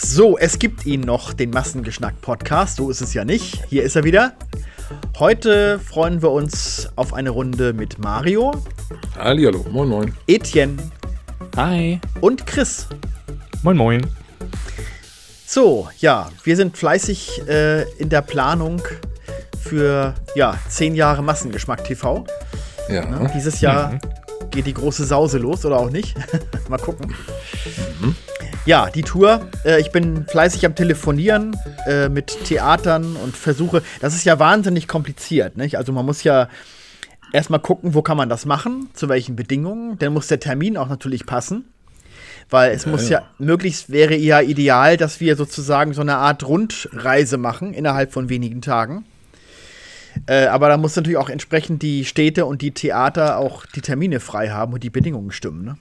So, es gibt ihn noch, den Massengeschnack-Podcast. So ist es ja nicht. Hier ist er wieder. Heute freuen wir uns auf eine Runde mit Mario. Hallihallo, moin moin. Etienne. Hi. Und Chris. Moin moin. So, ja, wir sind fleißig äh, in der Planung für ja, zehn Jahre Massengeschmack TV. Ja. Ne, dieses Jahr mhm. geht die große Sause los oder auch nicht. Mal gucken. Mhm. Ja, die Tour. Äh, ich bin fleißig am Telefonieren äh, mit Theatern und versuche. Das ist ja wahnsinnig kompliziert. Nicht? Also man muss ja erstmal gucken, wo kann man das machen, zu welchen Bedingungen. Dann muss der Termin auch natürlich passen. Weil es ja, muss ja. ja, möglichst wäre ja ideal, dass wir sozusagen so eine Art Rundreise machen innerhalb von wenigen Tagen. Äh, aber da muss natürlich auch entsprechend die Städte und die Theater auch die Termine frei haben und die Bedingungen stimmen. Ne?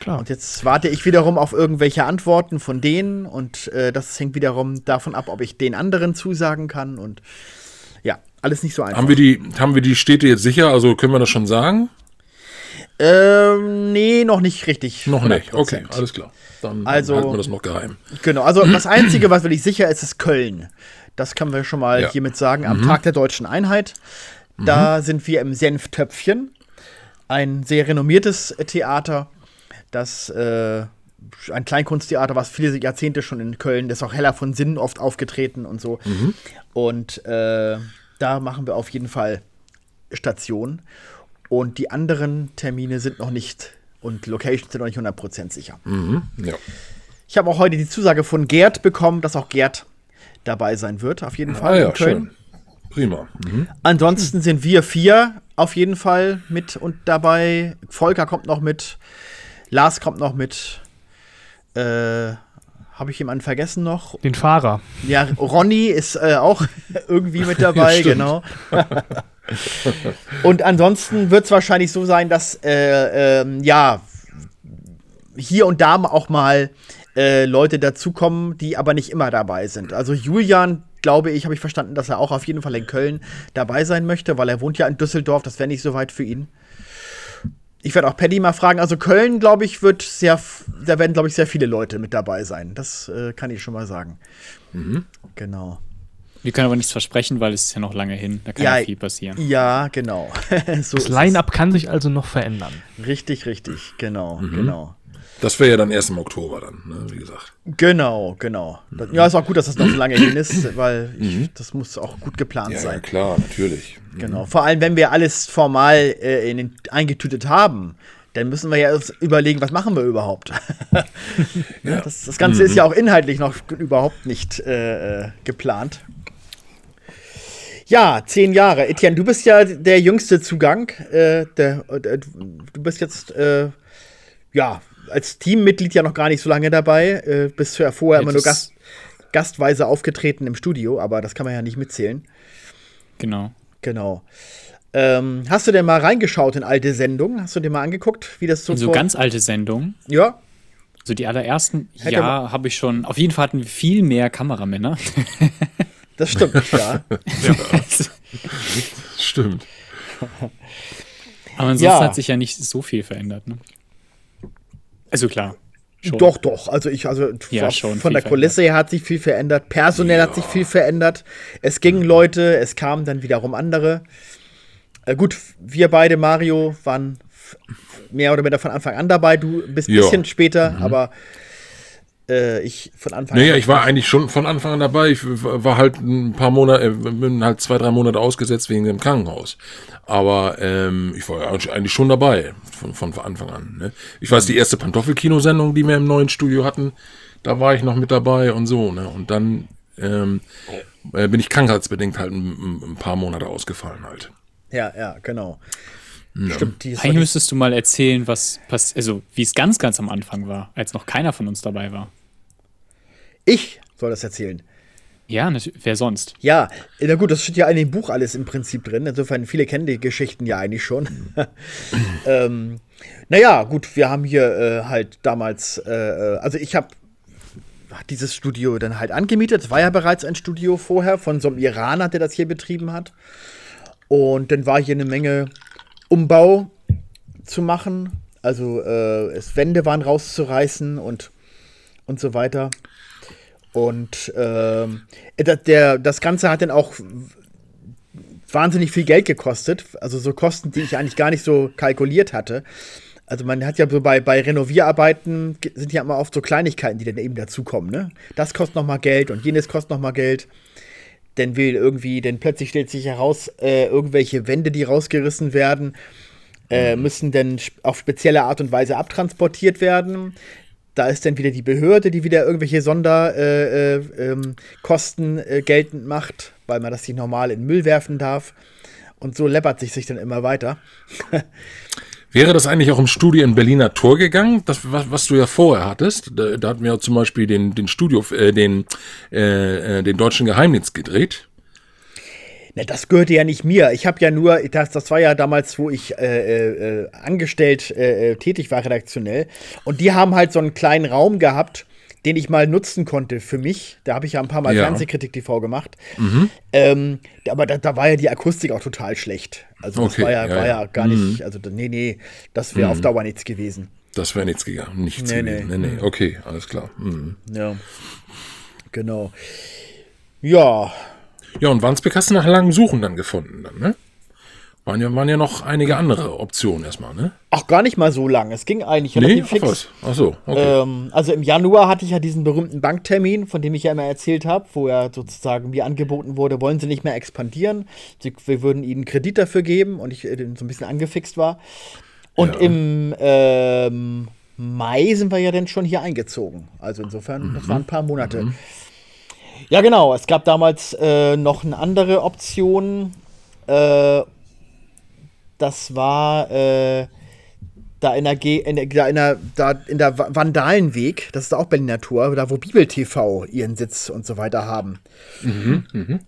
Klar. Und jetzt warte ich wiederum auf irgendwelche Antworten von denen und äh, das hängt wiederum davon ab, ob ich den anderen zusagen kann und ja, alles nicht so einfach. Haben wir die, haben wir die Städte jetzt sicher? Also können wir das schon sagen? Ähm, nee, noch nicht richtig. Noch 100%. nicht, okay, alles klar. Dann, also, halten wir das noch geheim. Genau, also das Einzige, was wirklich sicher ist, ist Köln. Das können wir schon mal ja. hiermit sagen. Am mhm. Tag der Deutschen Einheit. Da mhm. sind wir im Senftöpfchen. Ein sehr renommiertes Theater das äh, ein Kleinkunsttheater, was viele Jahrzehnte schon in Köln, das ist auch Heller von Sinn oft aufgetreten und so. Mhm. Und äh, da machen wir auf jeden Fall Station. Und die anderen Termine sind noch nicht und Locations sind noch nicht 100% sicher. Mhm. Ja. Ich habe auch heute die Zusage von Gerd bekommen, dass auch Gerd dabei sein wird, auf jeden Fall ah, ja, in Köln. Schön. Prima. Mhm. Ansonsten sind wir vier auf jeden Fall mit und dabei. Volker kommt noch mit. Lars kommt noch mit. Äh, Habe ich jemanden vergessen noch? Den Fahrer. Ja, Ronny ist äh, auch irgendwie mit dabei, genau. Und ansonsten wird es wahrscheinlich so sein, dass äh, ähm, ja hier und da auch mal äh, Leute dazukommen, die aber nicht immer dabei sind. Also Julian, glaube ich, habe ich verstanden, dass er auch auf jeden Fall in Köln dabei sein möchte, weil er wohnt ja in Düsseldorf, das wäre nicht so weit für ihn. Ich werde auch Paddy mal fragen. Also Köln, glaube ich, wird sehr, da werden, glaube ich, sehr viele Leute mit dabei sein. Das äh, kann ich schon mal sagen. Mhm. Genau. Wir können aber nichts versprechen, weil es ist ja noch lange hin. Da kann ja, ja viel passieren. Ja, genau. so das Line-Up kann sich also noch verändern. Richtig, richtig. Genau, mhm. genau. Das wäre ja dann erst im Oktober dann, ne, wie gesagt. Genau, genau. Mhm. Ja, ist auch gut, dass das noch so lange hin ist, weil ich, mhm. das muss auch gut geplant ja, sein. Ja, klar, natürlich. Mhm. Genau. Vor allem, wenn wir alles formal äh, in den, eingetütet haben, dann müssen wir ja erst überlegen, was machen wir überhaupt. ja. das, das, Ganze mhm. ist ja auch inhaltlich noch überhaupt nicht äh, äh, geplant. Ja, zehn Jahre. Etienne, du bist ja der jüngste Zugang. Äh, der, der, du bist jetzt, äh, ja, als Teammitglied ja noch gar nicht so lange dabei. Äh, bist ja vorher immer nur Gast, gastweise aufgetreten im Studio, aber das kann man ja nicht mitzählen. Genau. Genau. Ähm, hast du denn mal reingeschaut in alte Sendungen? Hast du dir mal angeguckt, wie das so In so ganz alte Sendungen? Ja. So die allerersten, Hätte ja, habe ich schon. Auf jeden Fall hatten wir viel mehr Kameramänner. Das stimmt, ja. ja. stimmt. Aber ansonsten ja. hat sich ja nicht so viel verändert, ne? Also klar. Schon. Doch, doch. Also ich, also ja, schon von der Kulisse her hat sich viel verändert. Personell ja. hat sich viel verändert. Es gingen Leute, es kamen dann wiederum andere. Äh, gut, wir beide, Mario, waren mehr oder weniger von Anfang an dabei. Du bist ein bisschen später, mhm. aber äh, ich von Anfang naja, an. ich war eigentlich schon von Anfang an dabei. Ich war halt ein paar Monate, äh, bin halt zwei, drei Monate ausgesetzt wegen dem Krankenhaus. Aber ähm, ich war eigentlich schon dabei von, von Anfang an. Ne? Ich weiß, die erste Pantoffelkino-Sendung, die wir im neuen Studio hatten, da war ich noch mit dabei und so. Ne? Und dann ähm, äh, bin ich krankheitsbedingt halt ein, ein, paar Monate ausgefallen halt. Ja, ja, genau. Ja. Stimmt, Eigentlich müsstest du mal erzählen, was passiert, also wie es ganz, ganz am Anfang war, als noch keiner von uns dabei war. Ich soll das erzählen. Ja, wer sonst? Ja, na gut, das steht ja in dem Buch alles im Prinzip drin. Insofern, viele kennen die Geschichten ja eigentlich schon. ähm, naja, gut, wir haben hier äh, halt damals, äh, äh also ich habe dieses Studio dann halt angemietet. Es war ja bereits ein Studio vorher von so einem Iraner, der das hier betrieben hat. Und dann war hier eine Menge Umbau zu machen. Also äh, es Wände waren rauszureißen und, und so weiter. Und äh, der, das Ganze hat dann auch wahnsinnig viel Geld gekostet. Also so Kosten, die ich eigentlich gar nicht so kalkuliert hatte. Also man hat ja so bei, bei Renovierarbeiten sind ja immer oft so Kleinigkeiten, die dann eben dazukommen. Ne? Das kostet noch mal Geld und jenes kostet noch mal Geld. Denn will irgendwie, denn plötzlich stellt sich heraus, äh, irgendwelche Wände, die rausgerissen werden, äh, müssen dann auf spezielle Art und Weise abtransportiert werden. Da ist dann wieder die Behörde, die wieder irgendwelche Sonderkosten äh, äh, ähm, äh, geltend macht, weil man das nicht normal in Müll werfen darf. Und so läppert sich sich dann immer weiter. Wäre das eigentlich auch im Studio in Berliner Tor gegangen, das, was, was du ja vorher hattest? Da, da hatten wir ja zum Beispiel den, den Studio, äh, den, äh, äh den deutschen Geheimdienst gedreht. Na, das gehörte ja nicht mir. Ich habe ja nur, das, das war ja damals, wo ich äh, äh, angestellt äh, äh tätig war, redaktionell. Und die haben halt so einen kleinen Raum gehabt, den ich mal nutzen konnte für mich. Da habe ich ja ein paar Mal ja. Fernsehkritik TV gemacht. Mhm. Ähm, aber da, da, war ja die Akustik auch total schlecht. Also das okay. war, ja, ja, war ja, gar mhm. nicht, also nee, nee, das wäre mhm. auf Dauer nichts gewesen. Das wäre nichts gegangen, nichts nee, gewesen. Nee. nee, nee, okay, alles klar. Mhm. Ja, genau. Ja. Ja, und Wandsbek hast du nach langem Suchen dann gefunden, dann, ne? Waren ja, waren ja noch einige andere Optionen erstmal, ne? Ach, gar nicht mal so lang. Es ging eigentlich nee? relativ fix. Ach, Ach so, okay. Ähm, also im Januar hatte ich ja diesen berühmten Banktermin, von dem ich ja immer erzählt habe, wo ja sozusagen mir angeboten wurde, wollen Sie nicht mehr expandieren? Sie, wir würden Ihnen Kredit dafür geben und ich äh, so ein bisschen angefixt war. Und ja. im ähm, Mai sind wir ja dann schon hier eingezogen. Also insofern, mhm. das waren ein paar Monate. Mhm. Ja, genau. Es gab damals äh, noch eine andere Option. Äh, das war äh, da in der, Ge in der, da in der, da in der Vandalenweg, das ist auch Berliner Tor, da wo Bibel TV ihren Sitz und so weiter haben. Mhm, mh.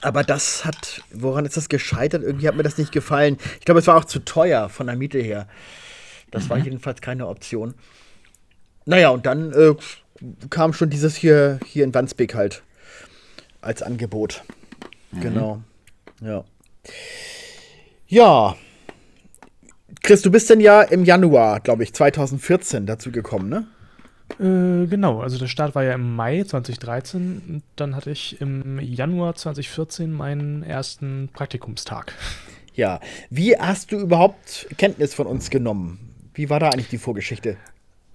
Aber das hat, woran ist das gescheitert? Irgendwie hat mir das nicht gefallen. Ich glaube, es war auch zu teuer von der Miete her. Das mhm. war jedenfalls keine Option. Naja, und dann äh, kam schon dieses hier, hier in Wandsbek halt als Angebot. Mhm. Genau. Ja. Ja. Chris, du bist denn ja im Januar, glaube ich, 2014 dazu gekommen, ne? Äh, genau, also der Start war ja im Mai 2013 und dann hatte ich im Januar 2014 meinen ersten Praktikumstag. Ja, wie hast du überhaupt Kenntnis von uns genommen? Wie war da eigentlich die Vorgeschichte?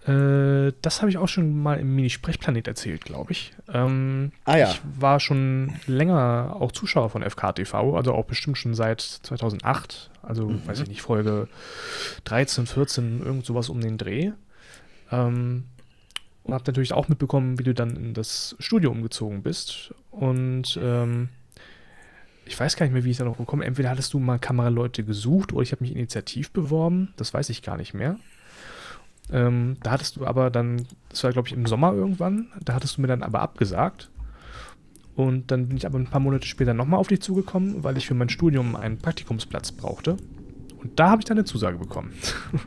Äh, das habe ich auch schon mal im Mini-Sprechplanet erzählt, glaube ich. Ähm, ah ja. Ich war schon länger auch Zuschauer von FKTV, also auch bestimmt schon seit 2008. Also, mhm. weiß ich nicht, Folge 13, 14, irgend sowas um den Dreh. Ähm, und habe natürlich auch mitbekommen, wie du dann in das Studio umgezogen bist. Und ähm, ich weiß gar nicht mehr, wie ich da noch gekommen Entweder hattest du mal Kameraleute gesucht oder ich habe mich initiativ beworben. Das weiß ich gar nicht mehr. Ähm, da hattest du aber dann, das war glaube ich im Sommer irgendwann, da hattest du mir dann aber abgesagt. Und dann bin ich aber ein paar Monate später nochmal auf dich zugekommen, weil ich für mein Studium einen Praktikumsplatz brauchte. Und da habe ich dann eine Zusage bekommen.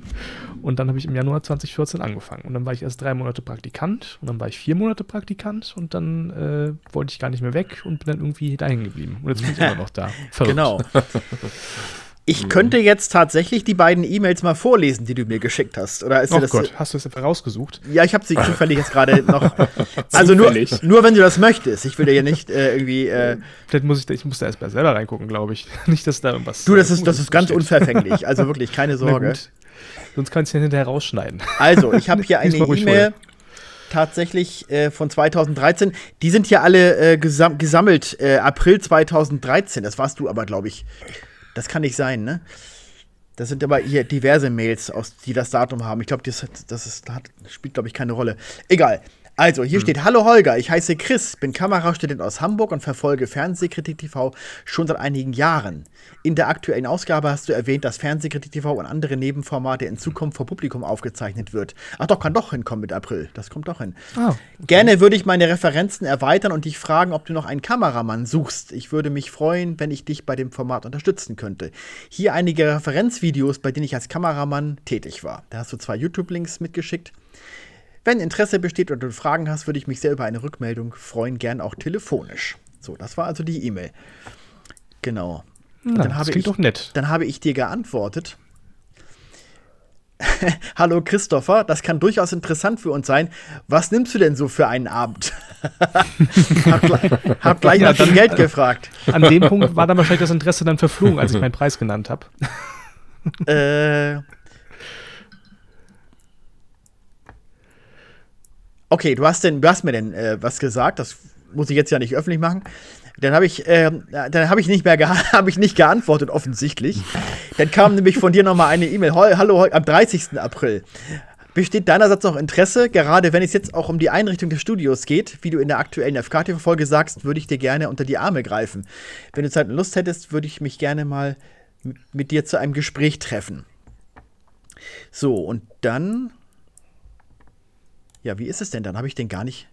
und dann habe ich im Januar 2014 angefangen. Und dann war ich erst drei Monate Praktikant und dann war ich vier Monate Praktikant und dann äh, wollte ich gar nicht mehr weg und bin dann irgendwie dahin geblieben. Und jetzt bin ich immer noch da. Verrückt. Genau. Ich mhm. könnte jetzt tatsächlich die beiden E-Mails mal vorlesen, die du mir geschickt hast. Oder ist oh das Gott, hast du es rausgesucht? Ja, ich habe sie zufällig jetzt gerade noch. also nur, nur wenn du das möchtest. Ich will dir ja nicht äh, irgendwie. Äh, Vielleicht muss ich, ich muss da erst mal selber reingucken, glaube ich. nicht, dass da irgendwas. Du, das ist, das ist ganz steht. unverfänglich. Also wirklich, keine Sorge. Sonst kannst du ja hinterher rausschneiden. Also, ich habe hier eine E-Mail tatsächlich äh, von 2013. Die sind hier alle äh, gesam gesammelt. Äh, April 2013. Das warst du aber, glaube ich. Das kann nicht sein, ne? Das sind aber hier diverse Mails, aus, die das Datum haben. Ich glaube, das, das ist, das spielt, glaube ich, keine Rolle. Egal. Also, hier hm. steht: Hallo Holger, ich heiße Chris, bin Kamerastudent aus Hamburg und verfolge Fernsehkritik TV schon seit einigen Jahren. In der aktuellen Ausgabe hast du erwähnt, dass Fernsehkritik TV und andere Nebenformate in Zukunft vor Publikum aufgezeichnet wird. Ach doch, kann doch hinkommen mit April. Das kommt doch hin. Oh, okay. Gerne würde ich meine Referenzen erweitern und dich fragen, ob du noch einen Kameramann suchst. Ich würde mich freuen, wenn ich dich bei dem Format unterstützen könnte. Hier einige Referenzvideos, bei denen ich als Kameramann tätig war. Da hast du zwei YouTube-Links mitgeschickt. Wenn Interesse besteht oder du Fragen hast, würde ich mich sehr über eine Rückmeldung freuen, gern auch telefonisch. So, das war also die E-Mail. Genau. Na, dann das klingt ich, doch nett. Dann habe ich dir geantwortet. Hallo Christopher, das kann durchaus interessant für uns sein. Was nimmst du denn so für einen Abend? hab, gleich, hab gleich nach dem Geld gefragt. An dem Punkt war dann wahrscheinlich das Interesse dann verflogen, als ich meinen Preis genannt habe. äh. Okay, du hast, denn, du hast mir denn äh, was gesagt, das muss ich jetzt ja nicht öffentlich machen. Dann habe ich, äh, dann habe ich nicht mehr habe ich nicht geantwortet offensichtlich. Dann kam nämlich von dir noch mal eine E-Mail. Hallo, am 30. April. Besteht deinerseits noch Interesse, gerade wenn es jetzt auch um die Einrichtung des Studios geht, wie du in der aktuellen FKT-Folge sagst, würde ich dir gerne unter die Arme greifen. Wenn du Zeit und Lust hättest, würde ich mich gerne mal mit dir zu einem Gespräch treffen. So, und dann. Ja, wie ist es denn? Dann habe ich den gar nicht.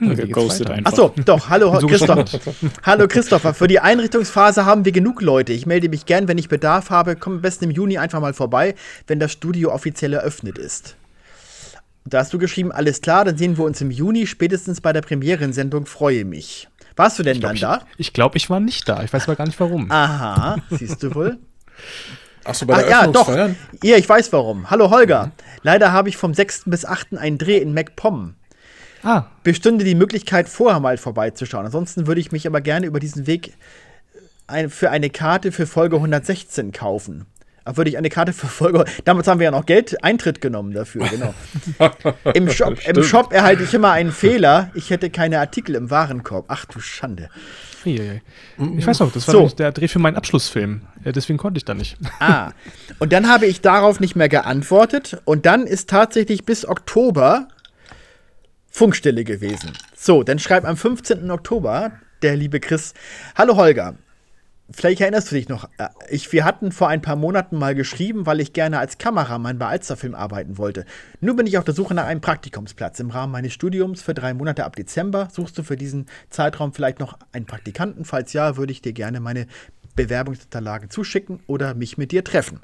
Geghostet einfach. Achso, doch, hallo so Christoph. hallo Christopher, für die Einrichtungsphase haben wir genug Leute. Ich melde mich gern, wenn ich Bedarf habe. Komm am besten im Juni einfach mal vorbei, wenn das Studio offiziell eröffnet ist. Da hast du geschrieben, alles klar, dann sehen wir uns im Juni, spätestens bei der Premierensendung, freue mich. Warst du denn glaub, dann ich, da? Ich glaube, ich war nicht da. Ich weiß aber gar nicht warum. Aha, siehst du wohl. Achso, bei der Ach, ja, doch. Ja, ich weiß warum. Hallo Holger. Mhm. Leider habe ich vom 6. bis 8. einen Dreh in MacPom. Ah. bestünde die Möglichkeit, vorher mal vorbeizuschauen. Ansonsten würde ich mich aber gerne über diesen Weg ein, für eine Karte für Folge 116 kaufen. Da würde ich eine Karte für Folge. Damals haben wir ja noch Geld Eintritt genommen dafür, genau. Im, Shop, Im Shop erhalte ich immer einen Fehler. Ich hätte keine Artikel im Warenkorb. Ach du Schande. Ich weiß noch, das war so. der Dreh für meinen Abschlussfilm. Deswegen konnte ich da nicht. Ah. Und dann habe ich darauf nicht mehr geantwortet. Und dann ist tatsächlich bis Oktober Funkstille gewesen. So, dann schreibt am 15. Oktober der liebe Chris: Hallo Holger. Vielleicht erinnerst du dich noch, äh, ich, wir hatten vor ein paar Monaten mal geschrieben, weil ich gerne als Kameramann bei Alsterfilm arbeiten wollte. Nun bin ich auf der Suche nach einem Praktikumsplatz. Im Rahmen meines Studiums für drei Monate ab Dezember suchst du für diesen Zeitraum vielleicht noch einen Praktikanten. Falls ja, würde ich dir gerne meine Bewerbungsunterlagen zuschicken oder mich mit dir treffen.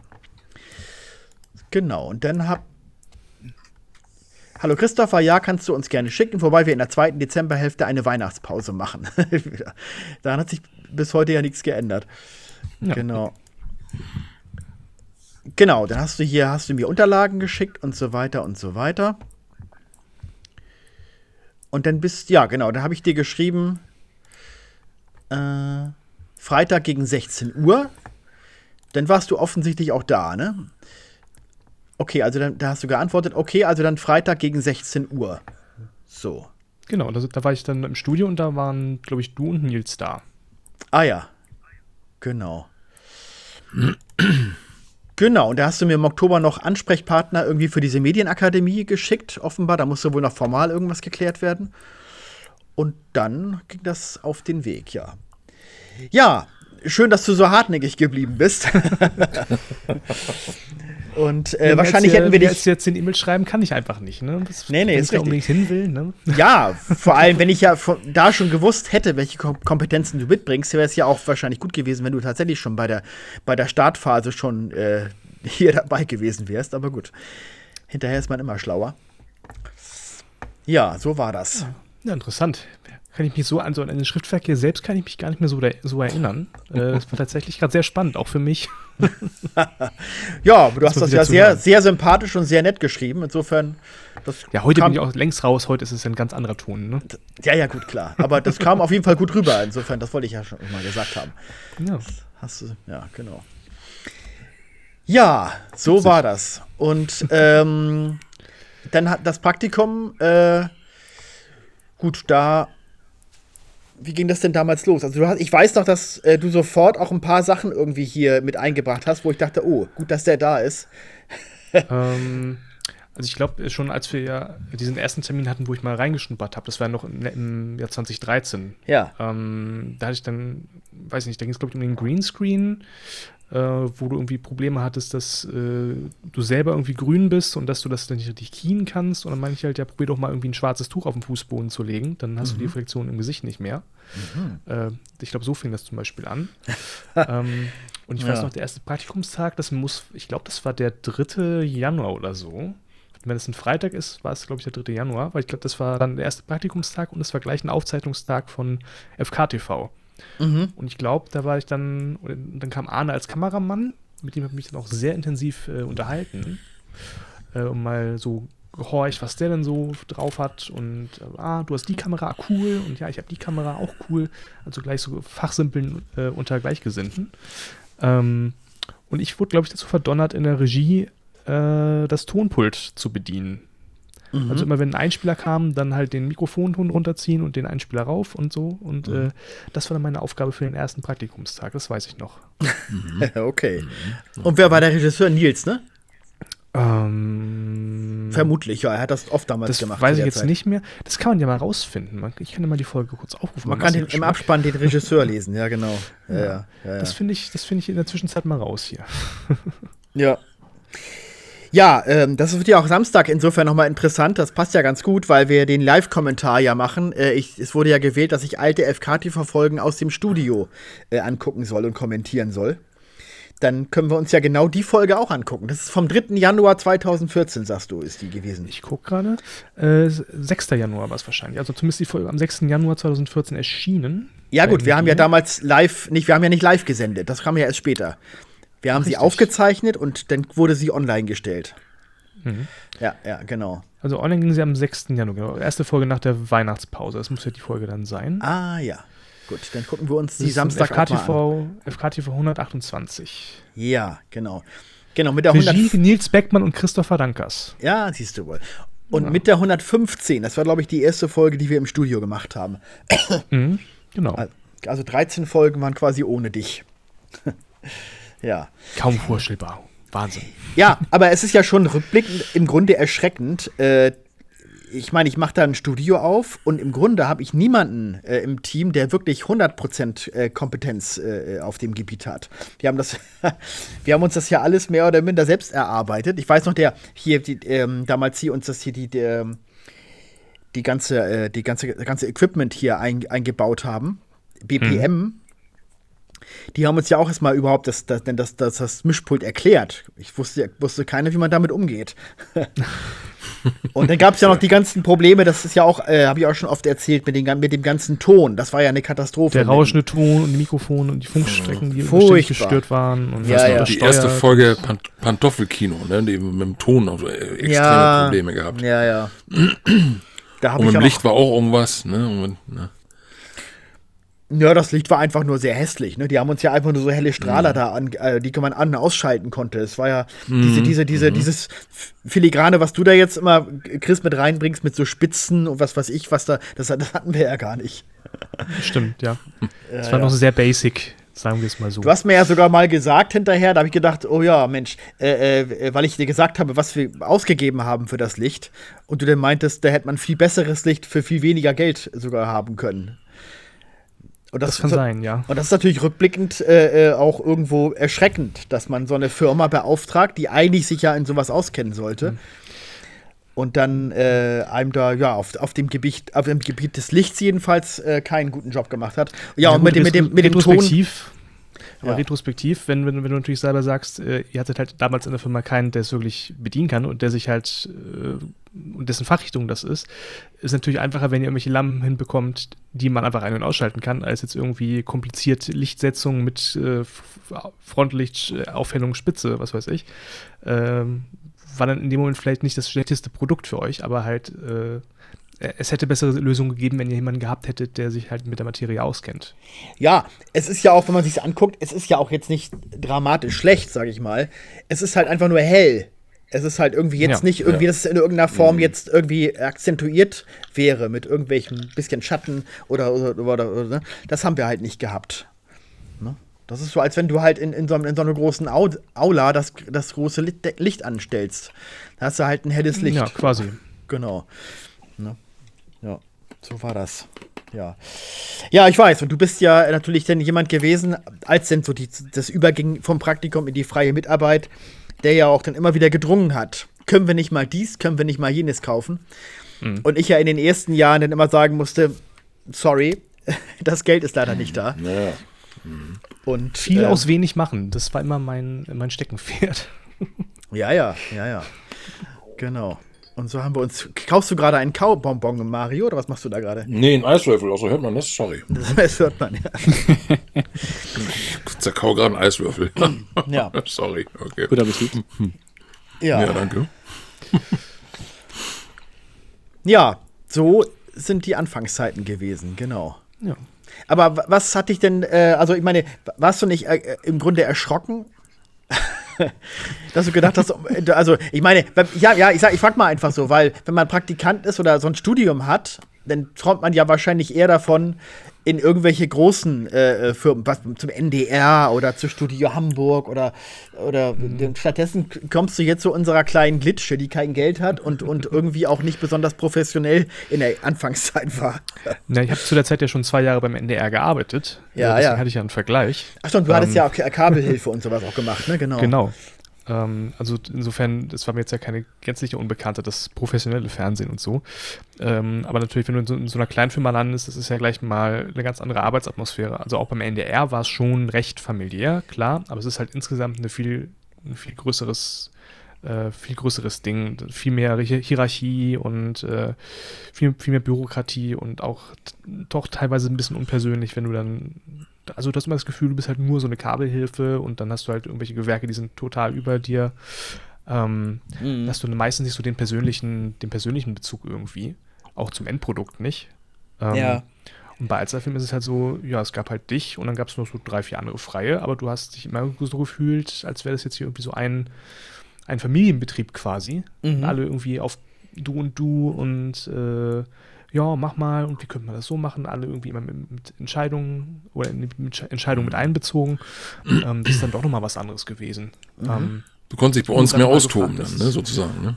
Genau, und dann hab, Hallo Christopher, ja, kannst du uns gerne schicken, wobei wir in der zweiten Dezemberhälfte eine Weihnachtspause machen. Daran hat sich bis heute ja nichts geändert. Ja. Genau. Genau, dann hast du hier, hast du mir Unterlagen geschickt und so weiter und so weiter. Und dann bist, ja, genau, dann habe ich dir geschrieben, äh, Freitag gegen 16 Uhr. Dann warst du offensichtlich auch da, ne? Okay, also dann, da hast du geantwortet, okay, also dann Freitag gegen 16 Uhr. So. Genau, da, da war ich dann im Studio und da waren, glaube ich, du und Nils da. Ah ja. Genau. genau, und da hast du mir im Oktober noch Ansprechpartner irgendwie für diese Medienakademie geschickt, offenbar. Da musste wohl noch formal irgendwas geklärt werden. Und dann ging das auf den Weg, ja. Ja, schön, dass du so hartnäckig geblieben bist. Und äh, ja, wahrscheinlich hätten wir dich. Jetzt, jetzt den E-Mail schreiben kann ich einfach nicht, ne? Das, nee, nee, ist ja unbedingt hin will, ne? Ja, vor allem, wenn ich ja von, da schon gewusst hätte, welche Kompetenzen du mitbringst, wäre es ja auch wahrscheinlich gut gewesen, wenn du tatsächlich schon bei der, bei der Startphase schon äh, hier dabei gewesen wärst. Aber gut. Hinterher ist man immer schlauer. Ja, so war das. Ja, ja interessant kann ich mich so an so an den Schriftverkehr selbst kann ich mich gar nicht mehr so, so erinnern. Äh, das war tatsächlich gerade sehr spannend, auch für mich. ja, aber du das hast das ja sehr, hören. sehr sympathisch und sehr nett geschrieben. Insofern. ja, heute bin ich auch längst raus. Heute ist es ein ganz anderer Ton. Ne? Ja, ja, gut, klar. Aber das kam auf jeden Fall gut rüber. Insofern, das wollte ich ja schon mal gesagt haben. Ja. Hast du, ja, genau. Ja, so Witzig. war das. Und ähm, dann hat das Praktikum, äh, gut, da wie ging das denn damals los? Also hast, ich weiß noch, dass äh, du sofort auch ein paar Sachen irgendwie hier mit eingebracht hast, wo ich dachte, oh, gut, dass der da ist. ähm, also ich glaube schon, als wir ja diesen ersten Termin hatten, wo ich mal reingeschnuppert habe, das war noch im, im Jahr 2013. Ja. Ähm, da hatte ich dann, weiß nicht, da ging es glaube ich um den Greenscreen äh, wo du irgendwie Probleme hattest, dass äh, du selber irgendwie grün bist und dass du das dann nicht richtig kien kannst. Und dann meine ich halt, ja, probier doch mal irgendwie ein schwarzes Tuch auf den Fußboden zu legen, dann hast mhm. du die mhm. Reflexion im Gesicht nicht mehr. Mhm. Äh, ich glaube, so fing das zum Beispiel an. ähm, und ich ja. weiß noch, der erste Praktikumstag, das muss, ich glaube, das war der 3. Januar oder so. Wenn es ein Freitag ist, war es, glaube ich, der 3. Januar, weil ich glaube, das war dann der erste Praktikumstag und es war gleich ein Aufzeichnungstag von FKTV. Mhm. Und ich glaube, da war ich dann, dann kam Arne als Kameramann mit dem habe ich mich dann auch sehr intensiv äh, unterhalten, äh, um mal so gehorcht, was der denn so drauf hat und äh, ah, du hast die Kamera, cool und ja, ich habe die Kamera, auch cool. Also gleich so Fachsimpeln äh, unter Gleichgesinnten. Ähm, und ich wurde, glaube ich, dazu verdonnert, in der Regie äh, das Tonpult zu bedienen. Mhm. Also immer wenn ein Einspieler kam, dann halt den Mikrofonton runterziehen und den Einspieler rauf und so. Und mhm. äh, das war dann meine Aufgabe für den ersten Praktikumstag, das weiß ich noch. Mhm. okay. Mhm. Und wer war der Regisseur? Nils, ne? Ähm, Vermutlich, ja. Er hat das oft damals das gemacht. Weiß ich jetzt Zeit. nicht mehr. Das kann man ja mal rausfinden. Ich kann ja mal die Folge kurz aufrufen. Man kann den, im Abspann den Regisseur lesen, ja, genau. Ja, ja. Ja, ja, das finde ich, find ich in der Zwischenzeit mal raus hier. ja. Ja, ähm, das wird ja auch Samstag insofern nochmal interessant. Das passt ja ganz gut, weil wir den Live-Kommentar ja machen. Äh, ich, es wurde ja gewählt, dass ich alte FKTV-Folgen aus dem Studio äh, angucken soll und kommentieren soll dann können wir uns ja genau die Folge auch angucken. Das ist vom 3. Januar 2014, sagst du, ist die gewesen. Ich gucke gerade. Äh, 6. Januar war es wahrscheinlich. Also zumindest die Folge am 6. Januar 2014 erschienen. Ja, gut, wir haben ja damals live, nicht, wir haben ja nicht live gesendet. Das kam ja erst später. Wir haben Richtig. sie aufgezeichnet und dann wurde sie online gestellt. Mhm. Ja, ja, genau. Also online ging sie am 6. Januar, genau. Erste Folge nach der Weihnachtspause. Das muss ja die Folge dann sein. Ah, ja. Gut, dann gucken wir uns die Samstag FKTV, an. FKTV 128. Ja, genau. Genau, mit der Regie 100 Nils Beckmann und Christopher Dankers. Ja, siehst du wohl. Und ja. mit der 115, das war, glaube ich, die erste Folge, die wir im Studio gemacht haben. Mhm, genau. Also 13 Folgen waren quasi ohne dich. ja. Kaum vorstellbar. Wahnsinn. Ja, aber es ist ja schon rückblickend im Grunde erschreckend, äh, ich meine, ich mache da ein Studio auf und im Grunde habe ich niemanden äh, im Team, der wirklich 100% äh, Kompetenz äh, auf dem Gebiet hat. Wir haben, das wir haben uns das ja alles mehr oder minder selbst erarbeitet. Ich weiß noch, der hier, die, ähm, damals hier uns das hier, die, der, ähm, die ganze, äh, die ganze, ganze Equipment hier ein, eingebaut haben. BPM. Mhm. Die haben uns ja auch erstmal überhaupt das, das, das, das, das Mischpult erklärt. Ich wusste, wusste keiner, wie man damit umgeht. Und dann gab es ja noch die ganzen Probleme, das ist ja auch, äh, habe ich auch schon oft erzählt, mit, den, mit dem ganzen Ton. Das war ja eine Katastrophe. Der rauschende Ton und die Mikrofone und die Funkstrecken, die Furchtbar. gestört waren. Und ja, ja. Die erste Folge Pant Pantoffelkino, ne? Die mit dem Ton auch extreme ja, Probleme gehabt. Ja, ja. da und mit dem Licht war auch irgendwas, ne? Und, ne? Ja, das Licht war einfach nur sehr hässlich. Ne? Die haben uns ja einfach nur so helle Strahler mhm. da an, äh, die man an und ausschalten konnte. Es war ja mhm. diese, diese, diese, mhm. dieses Filigrane, was du da jetzt immer, Chris, mit reinbringst, mit so Spitzen und was weiß ich, was da, das, das hatten wir ja gar nicht. Stimmt, ja. Das war ja. noch sehr basic, sagen wir es mal so. Du hast mir ja sogar mal gesagt hinterher, da habe ich gedacht, oh ja, Mensch, äh, äh, weil ich dir gesagt habe, was wir ausgegeben haben für das Licht und du dann meintest, da hätte man viel besseres Licht für viel weniger Geld sogar haben können. Und das, das kann sein, ja. Und das ist natürlich rückblickend äh, äh, auch irgendwo erschreckend, dass man so eine Firma beauftragt, die eigentlich sich ja in sowas auskennen sollte. Mhm. Und dann äh, einem da, ja, auf, auf, dem Gebiet, auf dem Gebiet des Lichts jedenfalls äh, keinen guten Job gemacht hat. Ja, ja und gut, mit, dem, mit, dem, mit dem Ton. Aber ja. retrospektiv, wenn, wenn, wenn, du natürlich selber sagst, äh, ihr hattet halt damals in der Firma keinen, der es wirklich bedienen kann und der sich halt äh, und dessen Fachrichtung das ist, ist natürlich einfacher, wenn ihr irgendwelche Lampen hinbekommt, die man einfach ein- und ausschalten kann, als jetzt irgendwie kompliziert Lichtsetzung mit äh, Frontlicht, Aufhellung, Spitze, was weiß ich. Ähm, war dann in dem Moment vielleicht nicht das schlechteste Produkt für euch, aber halt äh, es hätte bessere Lösungen gegeben, wenn ihr jemanden gehabt hättet, der sich halt mit der Materie auskennt. Ja, es ist ja auch, wenn man sich anguckt, es ist ja auch jetzt nicht dramatisch schlecht, sage ich mal. Es ist halt einfach nur hell. Es ist halt irgendwie jetzt ja, nicht irgendwie, ja. dass es in irgendeiner Form mhm. jetzt irgendwie akzentuiert wäre mit irgendwelchen bisschen Schatten oder, oder, oder, oder ne? das haben wir halt nicht gehabt. Ne? Das ist so, als wenn du halt in, in, so, in so einer großen Aula das, das große Licht, Licht anstellst. Da hast du halt ein helles Licht. Ja, quasi. Genau. Ne? So war das. Ja. Ja, ich weiß. Und du bist ja natürlich dann jemand gewesen, als denn so die, das überging vom Praktikum in die freie Mitarbeit der ja auch dann immer wieder gedrungen hat. Können wir nicht mal dies, können wir nicht mal jenes kaufen? Mhm. Und ich ja in den ersten Jahren dann immer sagen musste, sorry, das Geld ist leider nicht da. Ja. Mhm. Und, Viel äh, aus wenig machen, das war immer mein, mein Steckenpferd. ja, ja, ja, ja. Genau. Und so haben wir uns. Kaufst du gerade einen Kaubonbon, Mario, oder was machst du da gerade? Nee, ein Eiswürfel, also hört man das, sorry. Das hört man, ja. zerkau gerade einen Eiswürfel. ja. Sorry. Okay. Guter Appetit. Ja. Ja, danke. ja, so sind die Anfangszeiten gewesen, genau. Ja. Aber was hat dich denn, äh, also ich meine, warst du nicht äh, im Grunde erschrocken? dass du gedacht hast, äh, also ich meine, ja, ja, ich sag, ich frag mal einfach so, weil wenn man Praktikant ist oder so ein Studium hat, dann träumt man ja wahrscheinlich eher davon, in irgendwelche großen äh, äh Firmen, was zum NDR oder zu Studio Hamburg oder, oder mhm. stattdessen kommst du jetzt zu unserer kleinen Glitsche, die kein Geld hat und, und irgendwie auch nicht besonders professionell in der Anfangszeit war. Na, ich habe zu der Zeit ja schon zwei Jahre beim NDR gearbeitet. Ja, deswegen ja. hatte ich ja einen Vergleich. Ach schon, du ähm, hattest ja auch Kabelhilfe und sowas auch gemacht, ne? Genau. Genau. Ähm, also insofern, das war mir jetzt ja keine gänzliche Unbekannte, das professionelle Fernsehen und so. Ähm, aber natürlich, wenn du in so, in so, einer Kleinfirma landest, das ist ja gleich mal eine ganz andere Arbeitsatmosphäre. Also auch beim NDR war es schon recht familiär, klar, aber es ist halt insgesamt eine viel, ein viel größeres äh, viel größeres Ding, viel mehr Hierarchie und äh, viel, viel mehr Bürokratie und auch doch teilweise ein bisschen unpersönlich, wenn du dann also du hast immer das Gefühl, du bist halt nur so eine Kabelhilfe und dann hast du halt irgendwelche Gewerke, die sind total über dir. Ähm, mhm. Hast du meistens nicht so den persönlichen, den persönlichen Bezug irgendwie. Auch zum Endprodukt nicht. Ähm, ja. Und bei Alzerfilm ist es halt so, ja, es gab halt dich und dann gab es noch so drei, vier andere Freie, aber du hast dich immer so gefühlt, als wäre das jetzt hier irgendwie so ein, ein Familienbetrieb quasi. Mhm. alle irgendwie auf du und du und äh, ja, mach mal und wie könnte man das so machen? Alle irgendwie immer mit, mit Entscheidungen oder mit Entscheidungen mit einbezogen. Ähm, das ist dann doch nochmal was anderes gewesen. Mhm. Ähm, du konntest dich bei uns mehr austoben, dann, ne, sozusagen. Ne?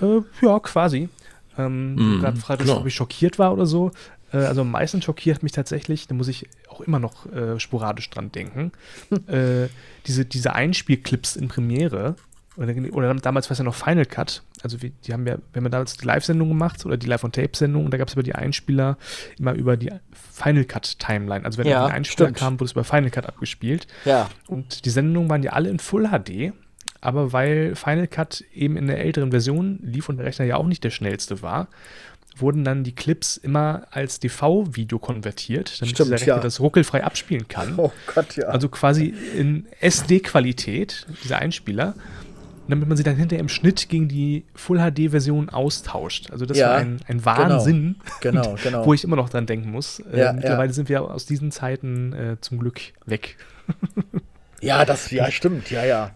Äh, ja, quasi. Ähm, mhm, gerade gefragt, ob ich schockiert war oder so. Äh, also am meisten schockiert mich tatsächlich, da muss ich auch immer noch äh, sporadisch dran denken, äh, diese, diese Einspielclips in Premiere, oder, oder damals war es ja noch Final Cut. Also wir, die haben ja, haben ja damals die Live-Sendung gemacht oder die Live-on-Tape-Sendung da gab es über die Einspieler immer über die Final Cut-Timeline. Also wenn ja, ein Einspieler stimmt. kam, wurde es über Final Cut abgespielt. Ja. Und die Sendungen waren ja alle in Full HD, aber weil Final Cut eben in der älteren Version lief und der Rechner ja auch nicht der schnellste war, wurden dann die Clips immer als DV-Video konvertiert, damit Stimmt, dieser Rechner ja. das ruckelfrei abspielen kann. Oh Gott, ja. Also quasi in SD-Qualität, dieser Einspieler damit man sie dann hinterher im Schnitt gegen die Full HD-Version austauscht. Also das ja, war ein, ein Wahnsinn, genau, genau, genau. wo ich immer noch dran denken muss. Äh, ja, äh, mittlerweile ja. sind wir aus diesen Zeiten äh, zum Glück weg. Ja, das, ja, stimmt, ja, ja.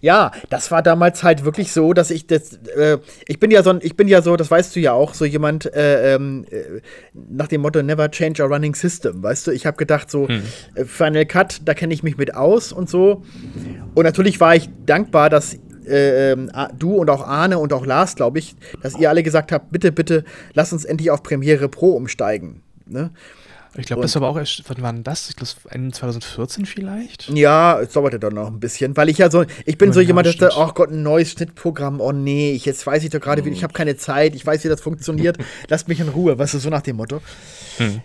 Ja, das war damals halt wirklich so, dass ich das, äh, ich bin ja so, ich bin ja so, das weißt du ja auch, so jemand äh, ähm, äh, nach dem Motto Never change a running system, weißt du? Ich habe gedacht so, hm. Äh, Final Cut, da kenne ich mich mit aus und so. Und natürlich war ich dankbar, dass äh, ähm, du und auch Arne und auch Lars, glaube ich, dass ihr alle gesagt habt, bitte, bitte, lass uns endlich auf Premiere Pro umsteigen. Ne? Ich glaube, das war aber auch erst, wann war denn das? Ich glaube, Ende 2014 vielleicht? Ja, es dauerte dann noch ein bisschen, weil ich ja so, ich bin oh, so ja, jemand, der sagt, ach Gott, ein neues Schnittprogramm, oh nee, ich, jetzt weiß ich doch gerade, oh. ich habe keine Zeit, ich weiß, wie das funktioniert, lasst mich in Ruhe, weißt du, so nach dem Motto. Hm.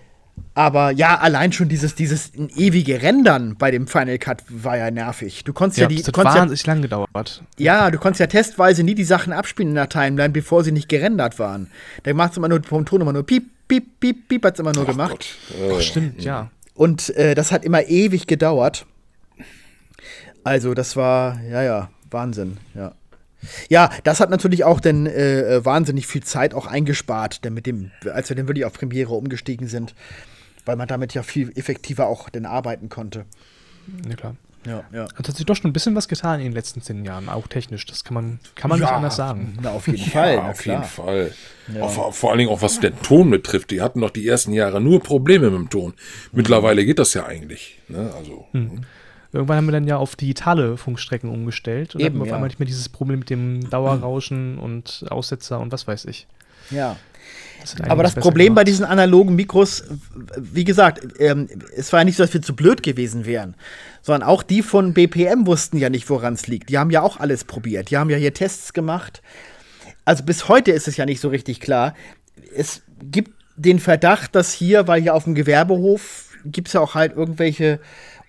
Aber ja, allein schon dieses, dieses ewige Rendern bei dem Final Cut war ja nervig. Du konntest ja, ja die. Das hat wahnsinnig ja, lang gedauert. Ja, du konntest ja testweise nie die Sachen abspielen in der Timeline, bevor sie nicht gerendert waren. Da macht es immer nur vom Ton immer nur piep, piep, piep, piep, hat es immer nur Ach gemacht. Ach, stimmt, ja. Und äh, das hat immer ewig gedauert. Also, das war, ja, ja, Wahnsinn, ja. Ja, das hat natürlich auch dann äh, äh, wahnsinnig viel Zeit auch eingespart, denn mit dem, als wir dann wirklich auf Premiere umgestiegen sind, weil man damit ja viel effektiver auch denn arbeiten konnte. Ja, klar. Ja, ja. Hat sich doch schon ein bisschen was getan in den letzten zehn Jahren, auch technisch. Das kann man, kann man ja, nicht anders sagen. Na, auf jeden Fall. Ja, auf jeden Fall. Ja. Auch, vor allen Dingen auch was den Ton betrifft. Die hatten doch die ersten Jahre nur Probleme mit dem Ton. Mittlerweile geht das ja eigentlich. Ne? Also. Hm. Irgendwann haben wir dann ja auf digitale Funkstrecken umgestellt und Eben, hatten wir auf einmal nicht mehr dieses Problem mit dem Dauerrauschen und Aussetzer und was weiß ich. Ja. Das Aber das Problem gemacht. bei diesen analogen Mikros, wie gesagt, ähm, es war ja nicht so, dass wir zu blöd gewesen wären, sondern auch die von BPM wussten ja nicht, woran es liegt. Die haben ja auch alles probiert. Die haben ja hier Tests gemacht. Also bis heute ist es ja nicht so richtig klar. Es gibt den Verdacht, dass hier, weil hier auf dem Gewerbehof gibt es ja auch halt irgendwelche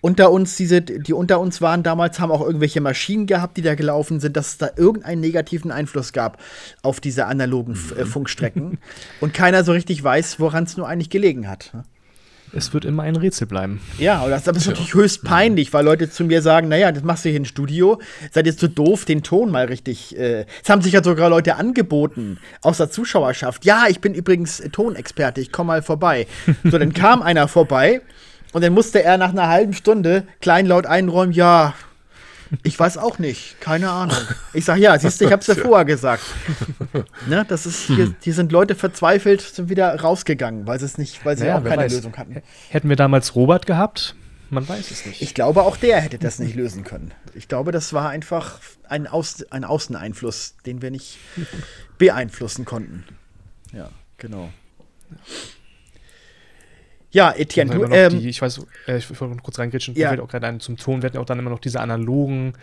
unter uns, diese, die unter uns waren damals, haben auch irgendwelche Maschinen gehabt, die da gelaufen sind, dass es da irgendeinen negativen Einfluss gab auf diese analogen mhm. Funkstrecken. Und keiner so richtig weiß, woran es nur eigentlich gelegen hat. Ne? es wird immer ein Rätsel bleiben. Ja, und das, das ist natürlich höchst peinlich, weil Leute zu mir sagen, naja, das machst du hier im Studio, seid ihr zu doof, den Ton mal richtig. Äh, es haben sich ja sogar Leute angeboten aus der Zuschauerschaft. Ja, ich bin übrigens Tonexperte, ich komme mal vorbei. so, dann kam einer vorbei und dann musste er nach einer halben Stunde kleinlaut einräumen, ja, ich weiß auch nicht, keine Ahnung. Ich sage ja, siehst du, ich hab's ja vorher gesagt. Ne, das ist, hier, hier sind Leute verzweifelt, sind wieder rausgegangen, weil sie es nicht, weil sie naja, auch keine weiß. Lösung hatten. Hätten wir damals Robert gehabt, man weiß es nicht. Ich glaube, auch der hätte das nicht lösen können. Ich glaube, das war einfach ein, Aus, ein Außeneinfluss, den wir nicht beeinflussen konnten. Ja, genau. Ja, Etienne, du, ähm, die, ich weiß, äh, ich wollte kurz reingritschen, ja. fällt auch gerade ein zum Ton, wir hatten auch dann immer noch diese analogen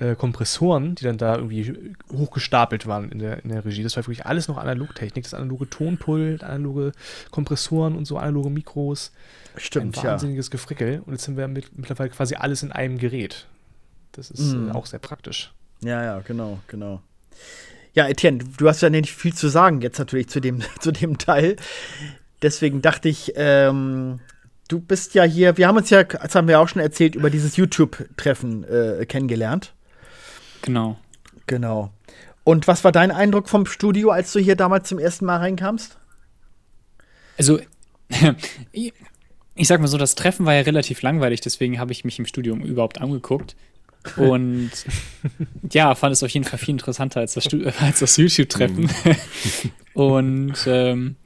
äh, Kompressoren, die dann da irgendwie hochgestapelt waren in der, in der Regie. Das war wirklich alles noch Analogtechnik, das analoge Tonpult, analoge Kompressoren und so, analoge Mikros. Stimmt, Ein wahnsinniges ja. Gefrickel. Und jetzt sind wir mit, mittlerweile quasi alles in einem Gerät. Das ist mm. äh, auch sehr praktisch. Ja, ja, genau, genau. Ja, Etienne, du hast ja nicht viel zu sagen jetzt natürlich zu dem, zu dem Teil. Deswegen dachte ich, ähm, du bist ja hier, wir haben uns ja, das haben wir auch schon erzählt, über dieses YouTube-Treffen äh, kennengelernt. Genau. Genau. Und was war dein Eindruck vom Studio, als du hier damals zum ersten Mal reinkamst? Also, ich, sag mal so, das Treffen war ja relativ langweilig, deswegen habe ich mich im Studium überhaupt angeguckt. Und ja, fand es auf jeden Fall viel interessanter als das, das YouTube-Treffen. Mhm. Und ähm,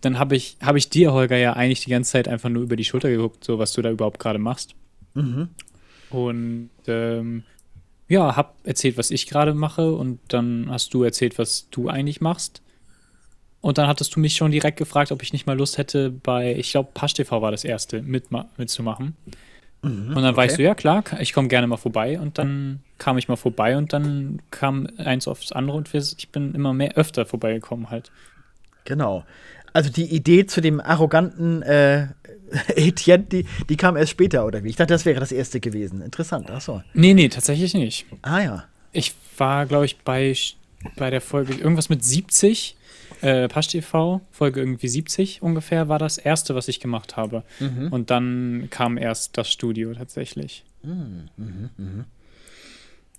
dann habe ich, hab ich dir, Holger, ja eigentlich die ganze Zeit einfach nur über die Schulter geguckt, so was du da überhaupt gerade machst. Mhm. Und ähm, ja, hab erzählt, was ich gerade mache und dann hast du erzählt, was du eigentlich machst. Und dann hattest du mich schon direkt gefragt, ob ich nicht mal Lust hätte, bei, ich glaube, Pasch TV war das erste, mit, mitzumachen. Mhm, und dann okay. weißt du, ja klar, ich komme gerne mal vorbei. Und dann kam ich mal vorbei und dann kam eins aufs andere und ich bin immer mehr öfter vorbeigekommen halt. Genau. Also die Idee zu dem arroganten äh, Etienne, die, die kam erst später, oder wie? Ich dachte, das wäre das erste gewesen. Interessant, achso. Nee, nee, tatsächlich nicht. Ah ja. Ich war, glaube ich, bei, bei der Folge irgendwas mit 70, äh, Pasch TV, Folge irgendwie 70 ungefähr, war das erste, was ich gemacht habe. Mhm. Und dann kam erst das Studio tatsächlich. Mhm, mh, mh.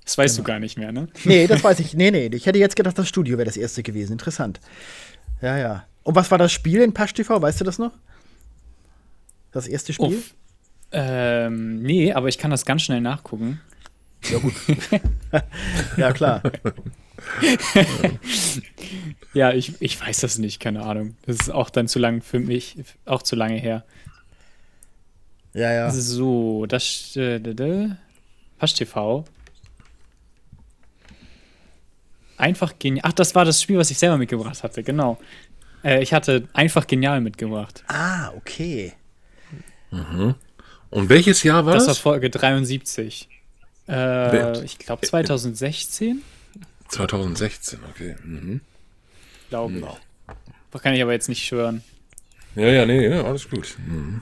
Das weißt genau. du gar nicht mehr, ne? Nee, das weiß ich. Nee, nee. Ich hätte jetzt gedacht, das Studio wäre das erste gewesen. Interessant. Ja, ja. Und was war das Spiel in Pasch TV? Weißt du das noch? Das erste Spiel? Uff. Ähm, nee, aber ich kann das ganz schnell nachgucken. Ja, gut. ja, klar. ja, ich, ich weiß das nicht, keine Ahnung. Das ist auch dann zu lang für mich, auch zu lange her. Ja, ja. So, das äh, Pasch TV. Einfach genial. Ach, das war das Spiel, was ich selber mitgebracht hatte, genau. Äh, ich hatte einfach genial mitgebracht. Ah, okay. Mhm. Und welches Jahr war das? Das war Folge 73. Äh, ich glaube 2016. 2016, okay. Mhm. Glaube ich. No. Kann ich aber jetzt nicht schwören. Ja, ja, nee, ja, alles gut. Mhm.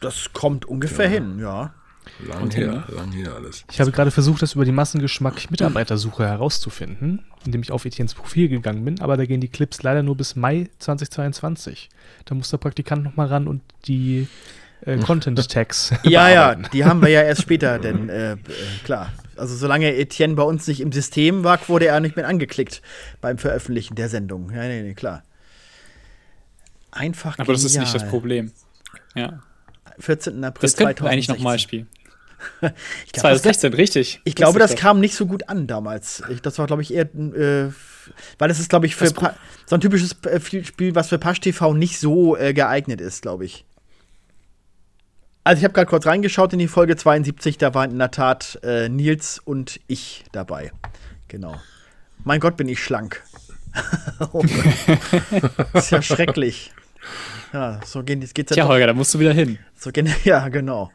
Das kommt ungefähr ja. hin, ja. Lang her, lang her alles. Ich habe gerade versucht, das über die Massengeschmack-Mitarbeitersuche herauszufinden, indem ich auf Etiennes Profil gegangen bin, aber da gehen die Clips leider nur bis Mai 2022. Da muss der Praktikant nochmal ran und die äh, Content-Tags. ja, ja, die haben wir ja erst später, denn äh, äh, klar. Also solange Etienne bei uns nicht im System war, wurde er nicht mehr angeklickt beim Veröffentlichen der Sendung. Ja, nee, nee, klar. Einfach Aber genial. das ist nicht das Problem. Ja. 14. April das 2016. wir eigentlich nochmal spielen. ich glaub, 2016, kam, richtig. Ich glaube, das, das kam nicht so gut an damals. Ich, das war, glaube ich, eher, äh, weil es ist, glaube ich, für so ein typisches äh, Spiel, was für Pasch TV nicht so äh, geeignet ist, glaube ich. Also ich habe gerade kurz reingeschaut in die Folge 72, da waren in der Tat äh, Nils und ich dabei. Genau. Mein Gott, bin ich schlank. oh ist ja schrecklich. Ja, so gehen, geht's ja Tja, Holger, da musst du wieder hin. So gehen, ja, genau.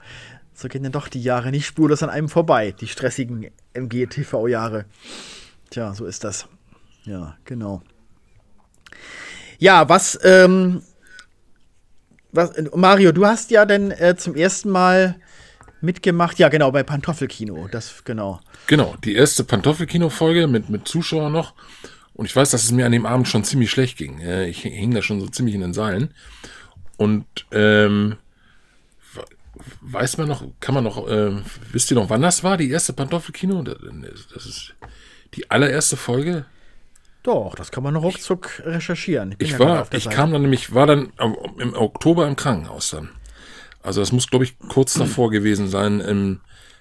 So gehen dann doch die Jahre nicht spurlos an einem vorbei, die stressigen MGTV-Jahre. Tja, so ist das. Ja, genau. Ja, was, ähm, was, Mario, du hast ja dann äh, zum ersten Mal mitgemacht, ja, genau, bei Pantoffelkino, das, genau. Genau, die erste Pantoffelkino-Folge mit, mit Zuschauern noch. Und ich weiß, dass es mir an dem Abend schon ziemlich schlecht ging. Ich hing da schon so ziemlich in den Seilen. Und ähm, weiß man noch, kann man noch, äh, wisst ihr noch, wann das war, die erste Pantoffelkino? Das ist die allererste Folge. Doch, das kann man noch ruckzuck recherchieren. Ich, ich war, ich Seite. kam dann nämlich, war dann im Oktober im Krankenhaus dann. Also das muss, glaube ich, kurz davor gewesen sein, im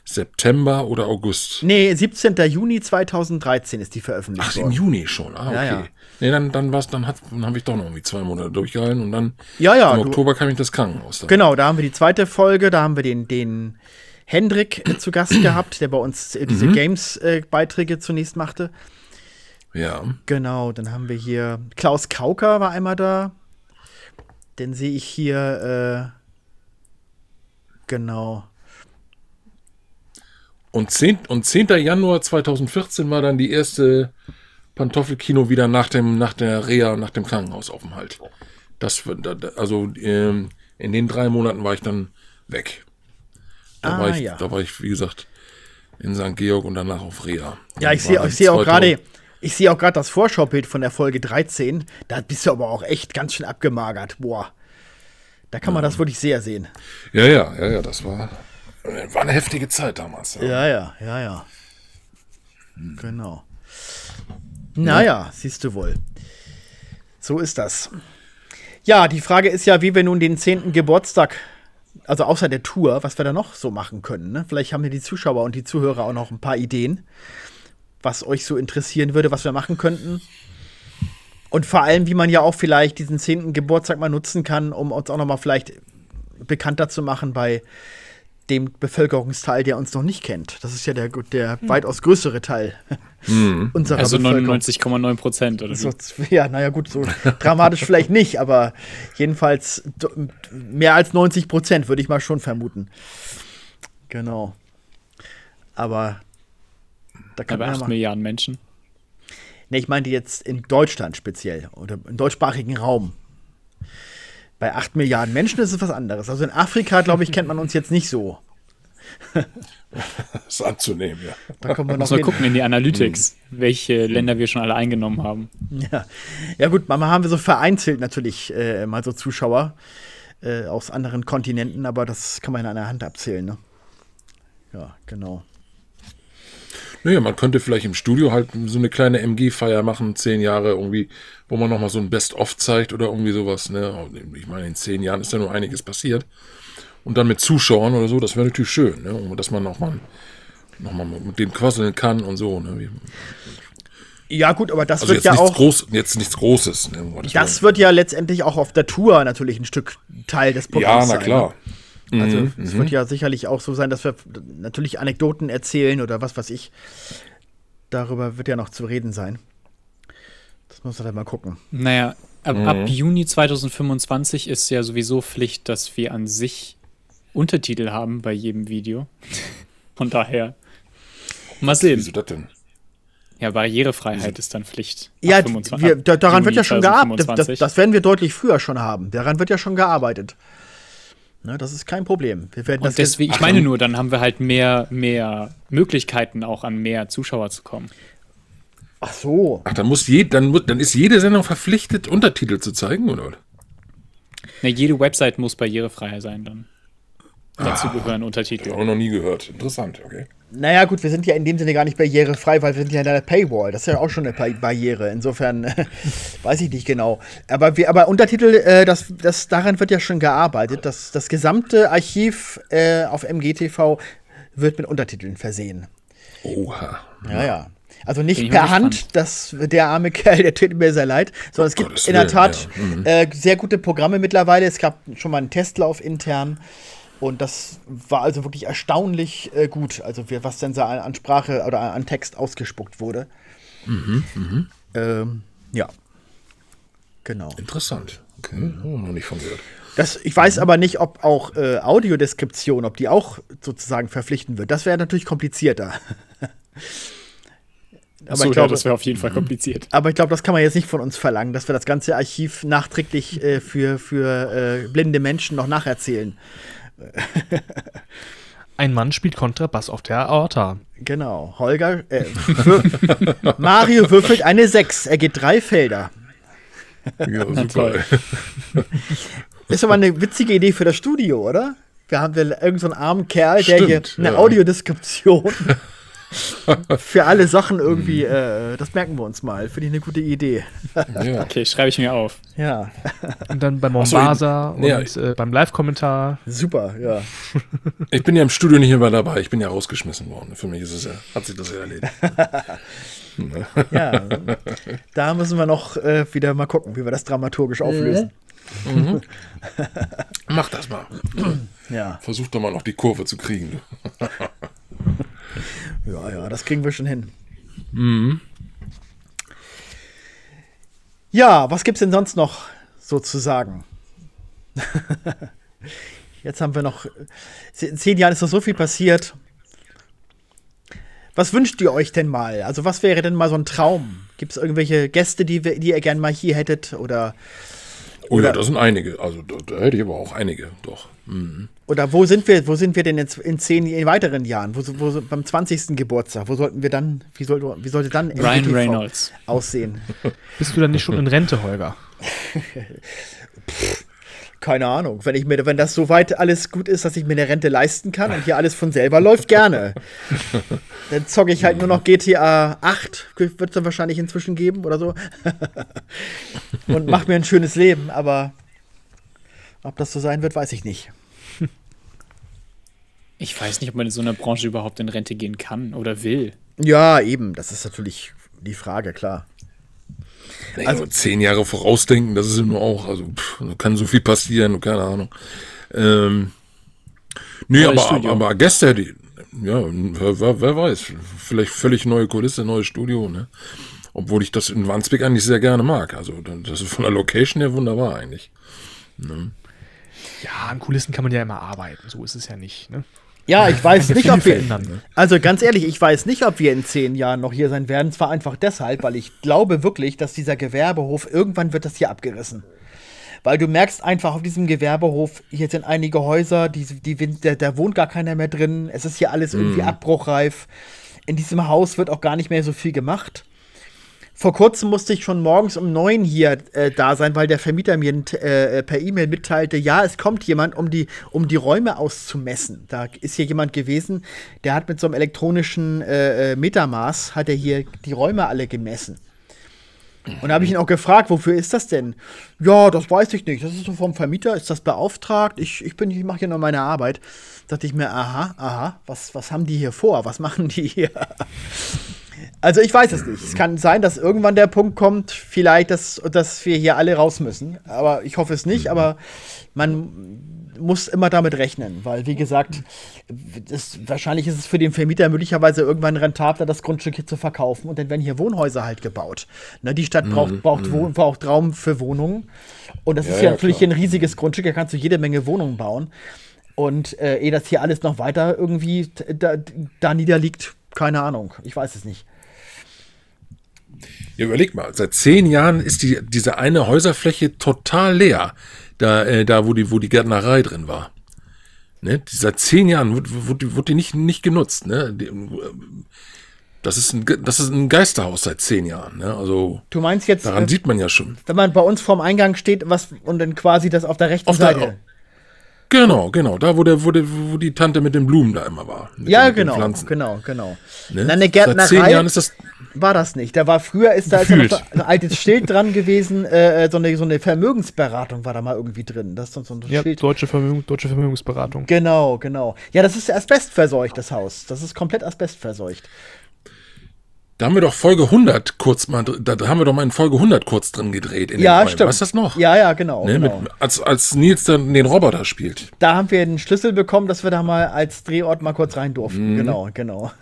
September oder August. Nee, 17. Juni 2013 ist die veröffentlicht Ach, im Juni schon. Ah, okay. Ja, ja. Nee, dann, dann war's, dann hat, dann habe ich doch noch irgendwie zwei Monate durchgehalten und dann ja, ja, im Oktober kam ich das Krankenhaus. Dann. Genau, da haben wir die zweite Folge, da haben wir den, den Hendrik äh, zu Gast gehabt, der bei uns äh, diese mhm. Games-Beiträge äh, zunächst machte. Ja. Genau, dann haben wir hier Klaus Kauker war einmal da. Den sehe ich hier, äh, genau. Und 10, und 10. Januar 2014 war dann die erste Pantoffelkino wieder nach dem, nach der Reha, nach dem Krankenhausaufenthalt. Das, also ähm, in den drei Monaten war ich dann weg. Da, ah, war ich, ja. da war ich, wie gesagt, in St. Georg und danach auf Reha. Ja, ich sehe seh auch gerade, ich sehe auch gerade das Vorschaubild von der Folge 13. Da bist du aber auch echt ganz schön abgemagert. Boah. Da kann man das wirklich sehr sehen. Ja, ja, ja, ja, das war, war eine heftige Zeit damals. Ja, ja, ja, ja. ja. Hm. Genau. Naja, siehst du wohl. So ist das. Ja, die Frage ist ja, wie wir nun den 10. Geburtstag, also außer der Tour, was wir da noch so machen können. Ne? Vielleicht haben ja die Zuschauer und die Zuhörer auch noch ein paar Ideen was euch so interessieren würde, was wir machen könnten. Und vor allem, wie man ja auch vielleicht diesen 10. Geburtstag mal nutzen kann, um uns auch noch mal vielleicht bekannter zu machen bei dem Bevölkerungsteil, der uns noch nicht kennt. Das ist ja der, der hm. weitaus größere Teil hm. unserer also 99,9 Prozent, oder? So, ja, naja, gut, so dramatisch vielleicht nicht, aber jedenfalls mehr als 90 Prozent würde ich mal schon vermuten. Genau. Aber da kann Aber 8 ja Milliarden Menschen. Ne, ich meinte jetzt in Deutschland speziell oder im deutschsprachigen Raum. Bei 8 Milliarden Menschen ist es was anderes. Also in Afrika, glaube ich, kennt man uns jetzt nicht so. das ist anzunehmen, ja. Da kommen wir noch mal gucken in die Analytics, hm. welche Länder wir schon alle eingenommen haben. Ja, ja gut, manchmal haben wir so vereinzelt natürlich äh, mal so Zuschauer äh, aus anderen Kontinenten, aber das kann man in einer Hand abzählen. Ne? Ja, genau. Naja, man könnte vielleicht im Studio halt so eine kleine MG-Feier machen, zehn Jahre irgendwie, wo man nochmal so ein Best-of zeigt oder irgendwie sowas. Ne? Ich meine, in zehn Jahren ist ja nur einiges passiert. Und dann mit Zuschauern oder so, das wäre natürlich schön, ne? dass man nochmal noch mal mit dem quasseln kann und so. Ne? Ja, gut, aber das also wird ja auch. Groß, jetzt nichts Großes. Ne, das wird ja letztendlich auch auf der Tour natürlich ein Stück Teil des Programms sein. Ja, na klar. Ne? Also mhm, es wird mhm. ja sicherlich auch so sein, dass wir natürlich Anekdoten erzählen oder was weiß ich. Darüber wird ja noch zu reden sein. Das muss man dann mal gucken. Naja, ab, mhm. ab Juni 2025 ist ja sowieso Pflicht, dass wir an sich Untertitel haben bei jedem Video. Von daher. Mal sehen. Wieso das denn? Ja, Barrierefreiheit ist dann Pflicht. Ja, wir, daran Juni wird ja schon gearbeitet. Das, das, werden wir deutlich früher schon haben. Daran wird ja schon gearbeitet. Ne, das ist kein Problem. Wir werden und deswegen, ich meine nur, dann haben wir halt mehr, mehr Möglichkeiten, auch an mehr Zuschauer zu kommen. Ach so. Ach, dann muss je, dann, dann ist jede Sendung verpflichtet, Untertitel zu zeigen, oder? Ne, jede Website muss barrierefreier sein dann. Dazu ah, gehören Untertitel. Habe ich noch nie gehört. Interessant, okay. Naja, gut, wir sind ja in dem Sinne gar nicht barrierefrei, weil wir sind ja in der Paywall. Das ist ja auch schon eine Barriere. Insofern weiß ich nicht genau. Aber, wir, aber Untertitel, äh, das, das, daran wird ja schon gearbeitet. Das, das gesamte Archiv äh, auf MGTV wird mit Untertiteln versehen. Oha. Ja, ja. Also nicht per Hand, das, der arme Kerl, der tut mir sehr leid, sondern oh, es gibt Gottes in der Tat ja. mhm. äh, sehr gute Programme mittlerweile. Es gab schon mal einen Testlauf intern. Und das war also wirklich erstaunlich äh, gut, also was denn da an Sprache oder an Text ausgespuckt wurde. Mhm, mh. ähm, ja. Genau. Interessant. Okay, oh, noch nicht von gehört. Das, ich weiß mhm. aber nicht, ob auch äh, Audiodeskription, ob die auch sozusagen verpflichten wird. Das wäre natürlich komplizierter. aber so, ich glaube, ja, das wäre auf jeden Fall kompliziert. Aber ich glaube, das kann man jetzt nicht von uns verlangen, dass wir das ganze Archiv nachträglich äh, für, für äh, blinde Menschen noch nacherzählen. Ein Mann spielt Kontrabass auf der Aorta. Genau. Holger. Äh, Mario würfelt eine 6. Er geht drei Felder. Ja, super. Ist aber eine witzige Idee für das Studio, oder? Wir haben irgendeinen so armen Kerl, der hier eine ja. Audiodeskription für alle Sachen irgendwie, mhm. äh, das merken wir uns mal. Finde ich eine gute Idee. ja. Okay, schreibe ich mir auf. Ja. Und dann beim Mombasa so, und ja. äh, beim Live-Kommentar. Super, ja. Ich bin ja im Studio nicht mehr dabei. Ich bin ja rausgeschmissen worden. Für mich ist es ja, hat sich das ja erledigt. ja, da müssen wir noch äh, wieder mal gucken, wie wir das dramaturgisch auflösen. Mhm. Mach das mal. Ja. Versuch doch mal noch die Kurve zu kriegen. Ja, ja, das kriegen wir schon hin. Mhm. Ja, was gibt's denn sonst noch sozusagen? Jetzt haben wir noch. In zehn Jahren ist noch so viel passiert. Was wünscht ihr euch denn mal? Also, was wäre denn mal so ein Traum? Gibt es irgendwelche Gäste, die, die ihr gerne mal hier hättet? Oder Oh ja, das sind einige. Also da, da hätte ich aber auch einige, doch. Mhm. Oder wo sind wir, wo sind wir denn jetzt in zehn in weiteren Jahren? Wo, wo, beim 20. Geburtstag, wo sollten wir dann, wie, soll, wie sollte dann Ryan Reynolds aussehen? Bist du dann nicht schon in Rente, Holger? Pff, keine Ahnung. Wenn, ich mir, wenn das so weit alles gut ist, dass ich mir eine Rente leisten kann und hier alles von selber läuft, gerne. Dann zocke ich halt nur noch GTA 8, wird es dann wahrscheinlich inzwischen geben oder so. und mach mir ein schönes Leben, aber ob das so sein wird, weiß ich nicht. Ich weiß nicht, ob man in so einer Branche überhaupt in Rente gehen kann oder will. Ja, eben. Das ist natürlich die Frage, klar. Nee, also zehn Jahre vorausdenken, das ist immer auch, also pff, kann so viel passieren, keine Ahnung. Ähm, nee, aber, aber, aber Gäste, die, ja, wer, wer, weiß, vielleicht völlig neue Kulisse, neues Studio, ne? Obwohl ich das in Wandsbek eigentlich sehr gerne mag. Also das ist von der Location her wunderbar eigentlich. Ne? Ja, an Kulissen kann man ja immer arbeiten, so ist es ja nicht, ne? Ja, ich weiß nicht, ob wir. Ne? Also ganz ehrlich, ich weiß nicht, ob wir in zehn Jahren noch hier sein werden. Zwar einfach deshalb, weil ich glaube wirklich, dass dieser Gewerbehof irgendwann wird das hier abgerissen. Weil du merkst einfach auf diesem Gewerbehof, hier sind einige Häuser, die, die, da, da wohnt gar keiner mehr drin. Es ist hier alles irgendwie mm. abbruchreif. In diesem Haus wird auch gar nicht mehr so viel gemacht. Vor kurzem musste ich schon morgens um neun hier äh, da sein, weil der Vermieter mir äh, per E-Mail mitteilte, ja, es kommt jemand, um die, um die Räume auszumessen. Da ist hier jemand gewesen, der hat mit so einem elektronischen äh, äh Metermaß, hat er hier die Räume alle gemessen. Und da habe ich ihn auch gefragt, wofür ist das denn? Ja, das weiß ich nicht. Das ist so vom Vermieter, ist das beauftragt? Ich, ich ich mache hier nur meine Arbeit. Da dachte ich mir, aha, aha, was, was haben die hier vor? Was machen die hier? Also ich weiß es nicht. Es kann sein, dass irgendwann der Punkt kommt, vielleicht, dass, dass wir hier alle raus müssen. Aber ich hoffe es nicht. Aber man muss immer damit rechnen, weil wie gesagt, das, wahrscheinlich ist es für den Vermieter möglicherweise irgendwann rentabler, das Grundstück hier zu verkaufen. Und dann werden hier Wohnhäuser halt gebaut. Ne, die Stadt braucht, mhm. braucht, Wohn, braucht Raum für Wohnungen. Und das ja, ist ja, natürlich klar. ein riesiges Grundstück, da kannst du jede Menge Wohnungen bauen. Und äh, ehe das hier alles noch weiter irgendwie da, da niederliegt, keine Ahnung. Ich weiß es nicht. Ja, überleg mal, seit zehn Jahren ist die, diese eine Häuserfläche total leer, da, äh, da wo, die, wo die Gärtnerei drin war. Ne? Die, seit zehn Jahren wurde, wurde, wurde die nicht, nicht genutzt. Ne? Die, das ist, ein, das ist ein Geisterhaus seit zehn Jahren. Ne? Also, du meinst jetzt. Daran äh, sieht man ja schon. Wenn man bei uns vorm Eingang steht was, und dann quasi das auf der rechten auf Seite. Der, Genau, genau. Da, wo, der, wo, der, wo die Tante mit den Blumen da immer war. Ja, genau, genau, genau. Ne? Na, eine Gärtnerei Seit zehn Jahren ist das war das nicht. Da war früher ist da, ist da ein altes Schild dran gewesen, äh, äh, so, eine, so eine Vermögensberatung war da mal irgendwie drin. Das ist so ein ja, Schild. Deutsche, Vermögen, deutsche Vermögensberatung. Genau, genau. Ja, das ist asbestverseucht, das Haus. Das ist komplett asbestverseucht. Da haben wir doch Folge 100 kurz mal, da haben wir doch mal in Folge 100 kurz drin gedreht. ja, stimmt. Weißt du das noch? Ja, ja, genau. Ne, genau. Mit, als, als Nils dann den Roboter spielt. Da haben wir einen Schlüssel bekommen, dass wir da mal als Drehort mal kurz rein durften. Mhm. Genau, genau.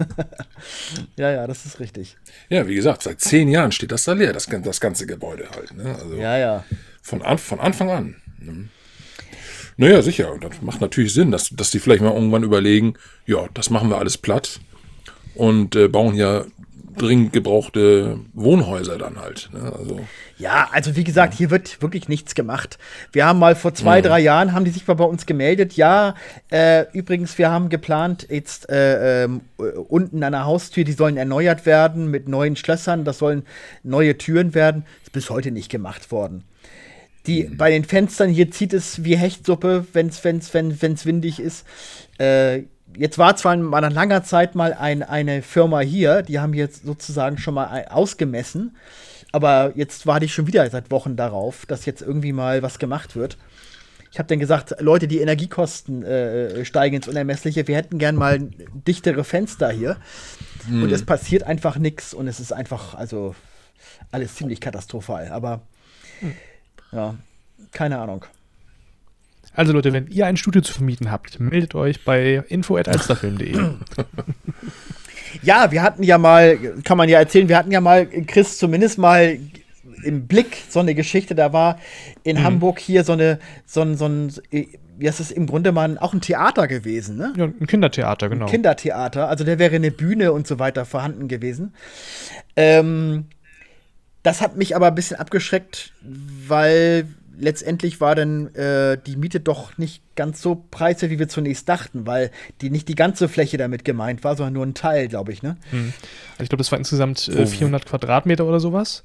ja, ja, das ist richtig. Ja, wie gesagt, seit zehn Jahren steht das da leer, das, das ganze Gebäude halt. Ne? Also ja, ja. Von, an, von Anfang an. Ne? Naja, sicher. Und das macht natürlich Sinn, dass, dass die vielleicht mal irgendwann überlegen, ja, das machen wir alles platt und äh, bauen ja dringend gebrauchte Wohnhäuser dann halt. Ne? Also, ja, also wie gesagt, hier wird wirklich nichts gemacht. Wir haben mal vor zwei, drei Jahren, haben die sich mal bei uns gemeldet. Ja, äh, übrigens, wir haben geplant, jetzt äh, äh, unten an der Haustür, die sollen erneuert werden mit neuen Schlössern, das sollen neue Türen werden. Ist bis heute nicht gemacht worden. Die, mhm. Bei den Fenstern hier zieht es wie Hechtsuppe, wenn's, wenn's, wenn es windig ist. Äh, jetzt war zwar nach langer Zeit mal ein, eine Firma hier, die haben jetzt sozusagen schon mal ausgemessen, aber jetzt warte ich schon wieder seit Wochen darauf, dass jetzt irgendwie mal was gemacht wird. Ich habe dann gesagt, Leute, die Energiekosten äh, steigen ins Unermessliche, wir hätten gern mal dichtere Fenster hier. Hm. Und es passiert einfach nichts und es ist einfach, also alles ziemlich katastrophal. Aber hm. ja, keine Ahnung. Also Leute, wenn ihr ein Studio zu vermieten habt, meldet euch bei info@alsterfilm.de. ja, wir hatten ja mal, kann man ja erzählen, wir hatten ja mal Chris zumindest mal im Blick so eine Geschichte. Da war in mhm. Hamburg hier so eine, so ein, so ein, wie heißt es im Grunde mal auch ein Theater gewesen, ne? Ja, ein Kindertheater, genau. Ein Kindertheater, also der wäre eine Bühne und so weiter vorhanden gewesen. Ähm, das hat mich aber ein bisschen abgeschreckt, weil letztendlich war dann äh, die Miete doch nicht ganz so preiswert, wie wir zunächst dachten, weil die nicht die ganze Fläche damit gemeint war, sondern nur ein Teil, glaube ich, ne? Hm. Also ich glaube, das war insgesamt äh, 400 Quadratmeter oder sowas.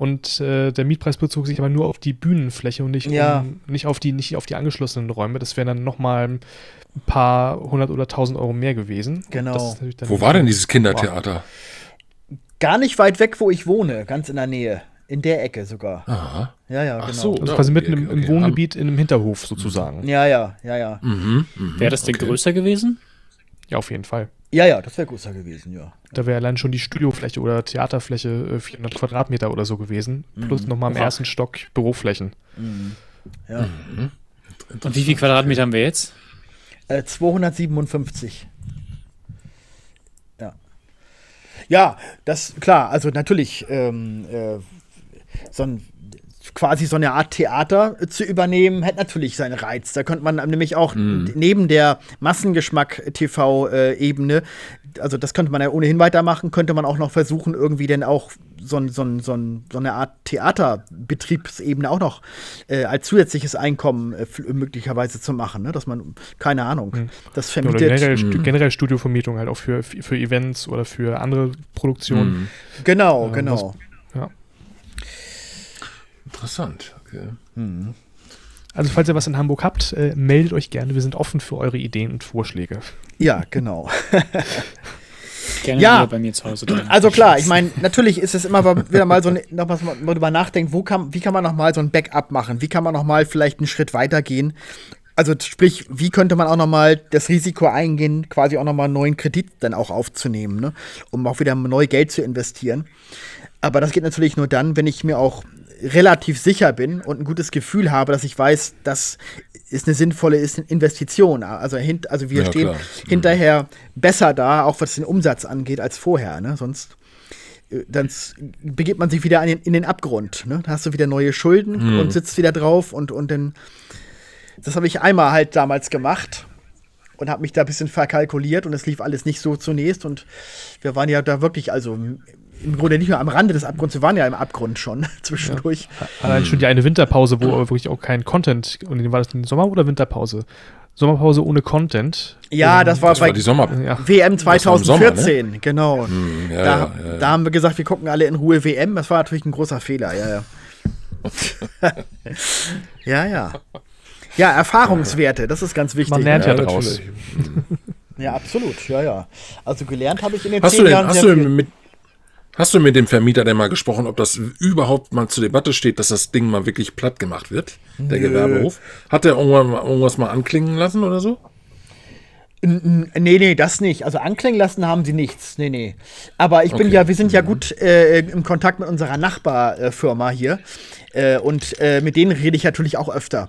Und äh, der Mietpreis bezog sich aber nur auf die Bühnenfläche und nicht, ja. um, nicht, auf, die, nicht auf die angeschlossenen Räume. Das wären dann nochmal ein paar hundert oder tausend Euro mehr gewesen. Genau. Wo war denn dieses Kindertheater? Gar nicht weit weg, wo ich wohne, ganz in der Nähe. In der Ecke sogar. Aha. Ja, ja, Ach genau. So, also quasi mitten im, im okay. Wohngebiet in einem Hinterhof sozusagen. Ja, ja, ja, ja. Mhm, mh, Wäre das denn okay. größer gewesen? Ja, auf jeden Fall. Ja, ja, das wäre größer gewesen, ja. Da wäre allein schon die Studiofläche oder Theaterfläche 400 äh, Quadratmeter oder so gewesen. Mhm. Plus nochmal im Oha. ersten Stock Büroflächen. Mhm. Ja. Mhm. Und wie viel Quadratmeter haben wir jetzt? Äh, 257. Ja. Ja, das, klar, also natürlich, ähm, äh, so ein quasi so eine Art Theater zu übernehmen, hätte natürlich seinen Reiz. Da könnte man nämlich auch mm. neben der Massengeschmack-TV-Ebene, also das könnte man ja ohnehin weitermachen, könnte man auch noch versuchen, irgendwie denn auch so, so, so, so eine Art Theaterbetriebsebene auch noch äh, als zusätzliches Einkommen äh, möglicherweise zu machen, ne? dass man, keine Ahnung, mhm. das vermietet. Oder generell, mhm. generell Studiovermietung halt auch für, für Events oder für andere Produktionen. Mhm. Genau, äh, genau. Was. Interessant, okay. Mhm. Also falls ihr was in Hamburg habt, äh, meldet euch gerne. Wir sind offen für eure Ideen und Vorschläge. Ja, genau. gerne ja, bei mir zu Hause drin. Also klar, ich meine, natürlich ist es immer wieder mal so, noch was man darüber nachdenkt, wo kann, wie kann man noch mal so ein Backup machen? Wie kann man noch mal vielleicht einen Schritt weitergehen? Also sprich, wie könnte man auch noch mal das Risiko eingehen, quasi auch noch mal einen neuen Kredit dann auch aufzunehmen, ne? um auch wieder neu Geld zu investieren? Aber das geht natürlich nur dann, wenn ich mir auch relativ sicher bin und ein gutes Gefühl habe, dass ich weiß, das ist eine sinnvolle Investition. Also, hint, also wir ja, stehen klar. Mhm. hinterher besser da, auch was den Umsatz angeht, als vorher. Ne? Sonst äh, dann begibt man sich wieder in, den Abgrund. Ne? Da hast du wieder neue Schulden hm. und sitzt wieder drauf und, und dann. Das habe ich einmal halt damals gemacht und habe mich da ein bisschen verkalkuliert und es lief alles nicht so zunächst und wir waren ja da wirklich also im Grunde nicht nur am Rande des Abgrunds, wir waren ja im Abgrund schon zwischendurch. Ja. Allein schon die eine Winterpause, wo wirklich auch kein Content, und war das eine Sommer- oder Winterpause? Sommerpause ohne Content. Ja, das war das bei war die Sommer ja. WM 2014, Sommer, ne? genau. Hm, ja, da, ja, da, haben wir gesagt, wir gucken alle in Ruhe WM. Das war natürlich ein großer Fehler, ja, ja. ja, ja. Ja, Erfahrungswerte, das ist ganz wichtig. Man lernt ja, draus. Ja, absolut, ja, ja. Also gelernt habe ich in den hast zehn du denn, Jahren. Hast du mit, Hast du mit dem Vermieter denn mal gesprochen, ob das überhaupt mal zur Debatte steht, dass das Ding mal wirklich platt gemacht wird, der Nö. Gewerbehof? Hat der irgendwas mal anklingen lassen oder so? Nee, nee, das nicht. Also anklingen lassen haben sie nichts. Nee, nee. Aber ich bin okay. ja, wir sind ja mhm. gut äh, im Kontakt mit unserer Nachbarfirma hier. Äh, und äh, mit denen rede ich natürlich auch öfter.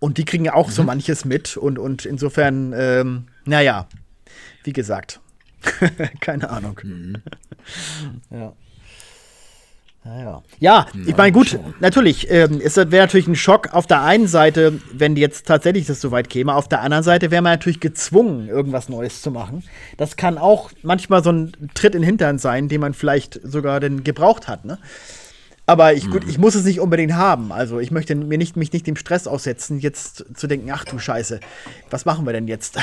Und die kriegen ja auch mhm. so manches mit. Und, und insofern, ähm, naja, wie gesagt. Keine Ahnung. Mhm. ja. Ja, ja. ich meine, gut, natürlich, ähm, es wäre natürlich ein Schock auf der einen Seite, wenn jetzt tatsächlich das so weit käme. Auf der anderen Seite wäre man natürlich gezwungen, irgendwas Neues zu machen. Das kann auch manchmal so ein Tritt in den Hintern sein, den man vielleicht sogar denn gebraucht hat, ne? Aber ich, gut, mhm. ich muss es nicht unbedingt haben. Also ich möchte mir nicht, mich nicht dem Stress aussetzen, jetzt zu denken, ach du Scheiße, was machen wir denn jetzt?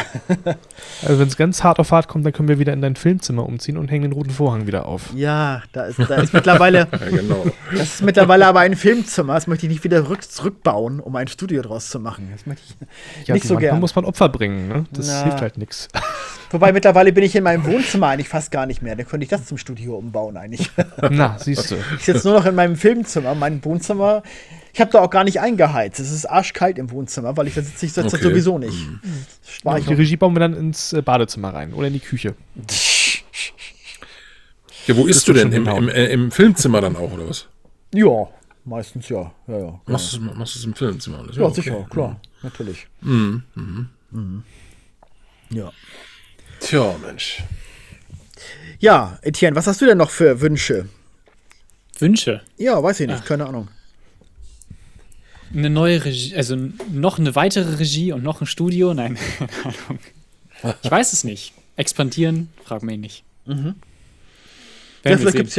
also wenn es ganz hart auf hart kommt, dann können wir wieder in dein Filmzimmer umziehen und hängen den roten Vorhang wieder auf. Ja, da ist, da ist mittlerweile. ja, genau. Das ist mittlerweile aber ein Filmzimmer. Das möchte ich nicht wieder rück, zurückbauen, um ein Studio draus zu machen. Das möchte ich ja, nicht so gerne. muss man Opfer bringen, ne? Das Na. hilft halt nichts. Wobei mittlerweile bin ich in meinem Wohnzimmer eigentlich fast gar nicht mehr. Dann könnte ich das zum Studio umbauen eigentlich. Na, siehst du. Ich sitze nur noch in meinem Filmzimmer, mein Wohnzimmer. Ich habe da auch gar nicht eingeheizt. Es ist arschkalt im Wohnzimmer, weil ich da sitze ich sitze okay. sowieso nicht. Mhm. Ja, die Regie bauen wir dann ins äh, Badezimmer rein oder in die Küche. Ja, wo isst du denn? Im, im, äh, Im, Filmzimmer dann auch, oder was? Ja, meistens ja. ja, ja machst du es im Filmzimmer? Ja, ja, sicher, okay. klar, natürlich. Mhm. Mhm. Mhm. Ja. Tja, Mensch. Ja, Etienne, was hast du denn noch für Wünsche? Wünsche? Ja, weiß ich nicht, Ach. keine Ahnung. Eine neue Regie, also noch eine weitere Regie und noch ein Studio? Nein, keine Ahnung. Ich weiß es nicht. Expandieren? Frag mich nicht. Mhm. Ja, vielleicht gibt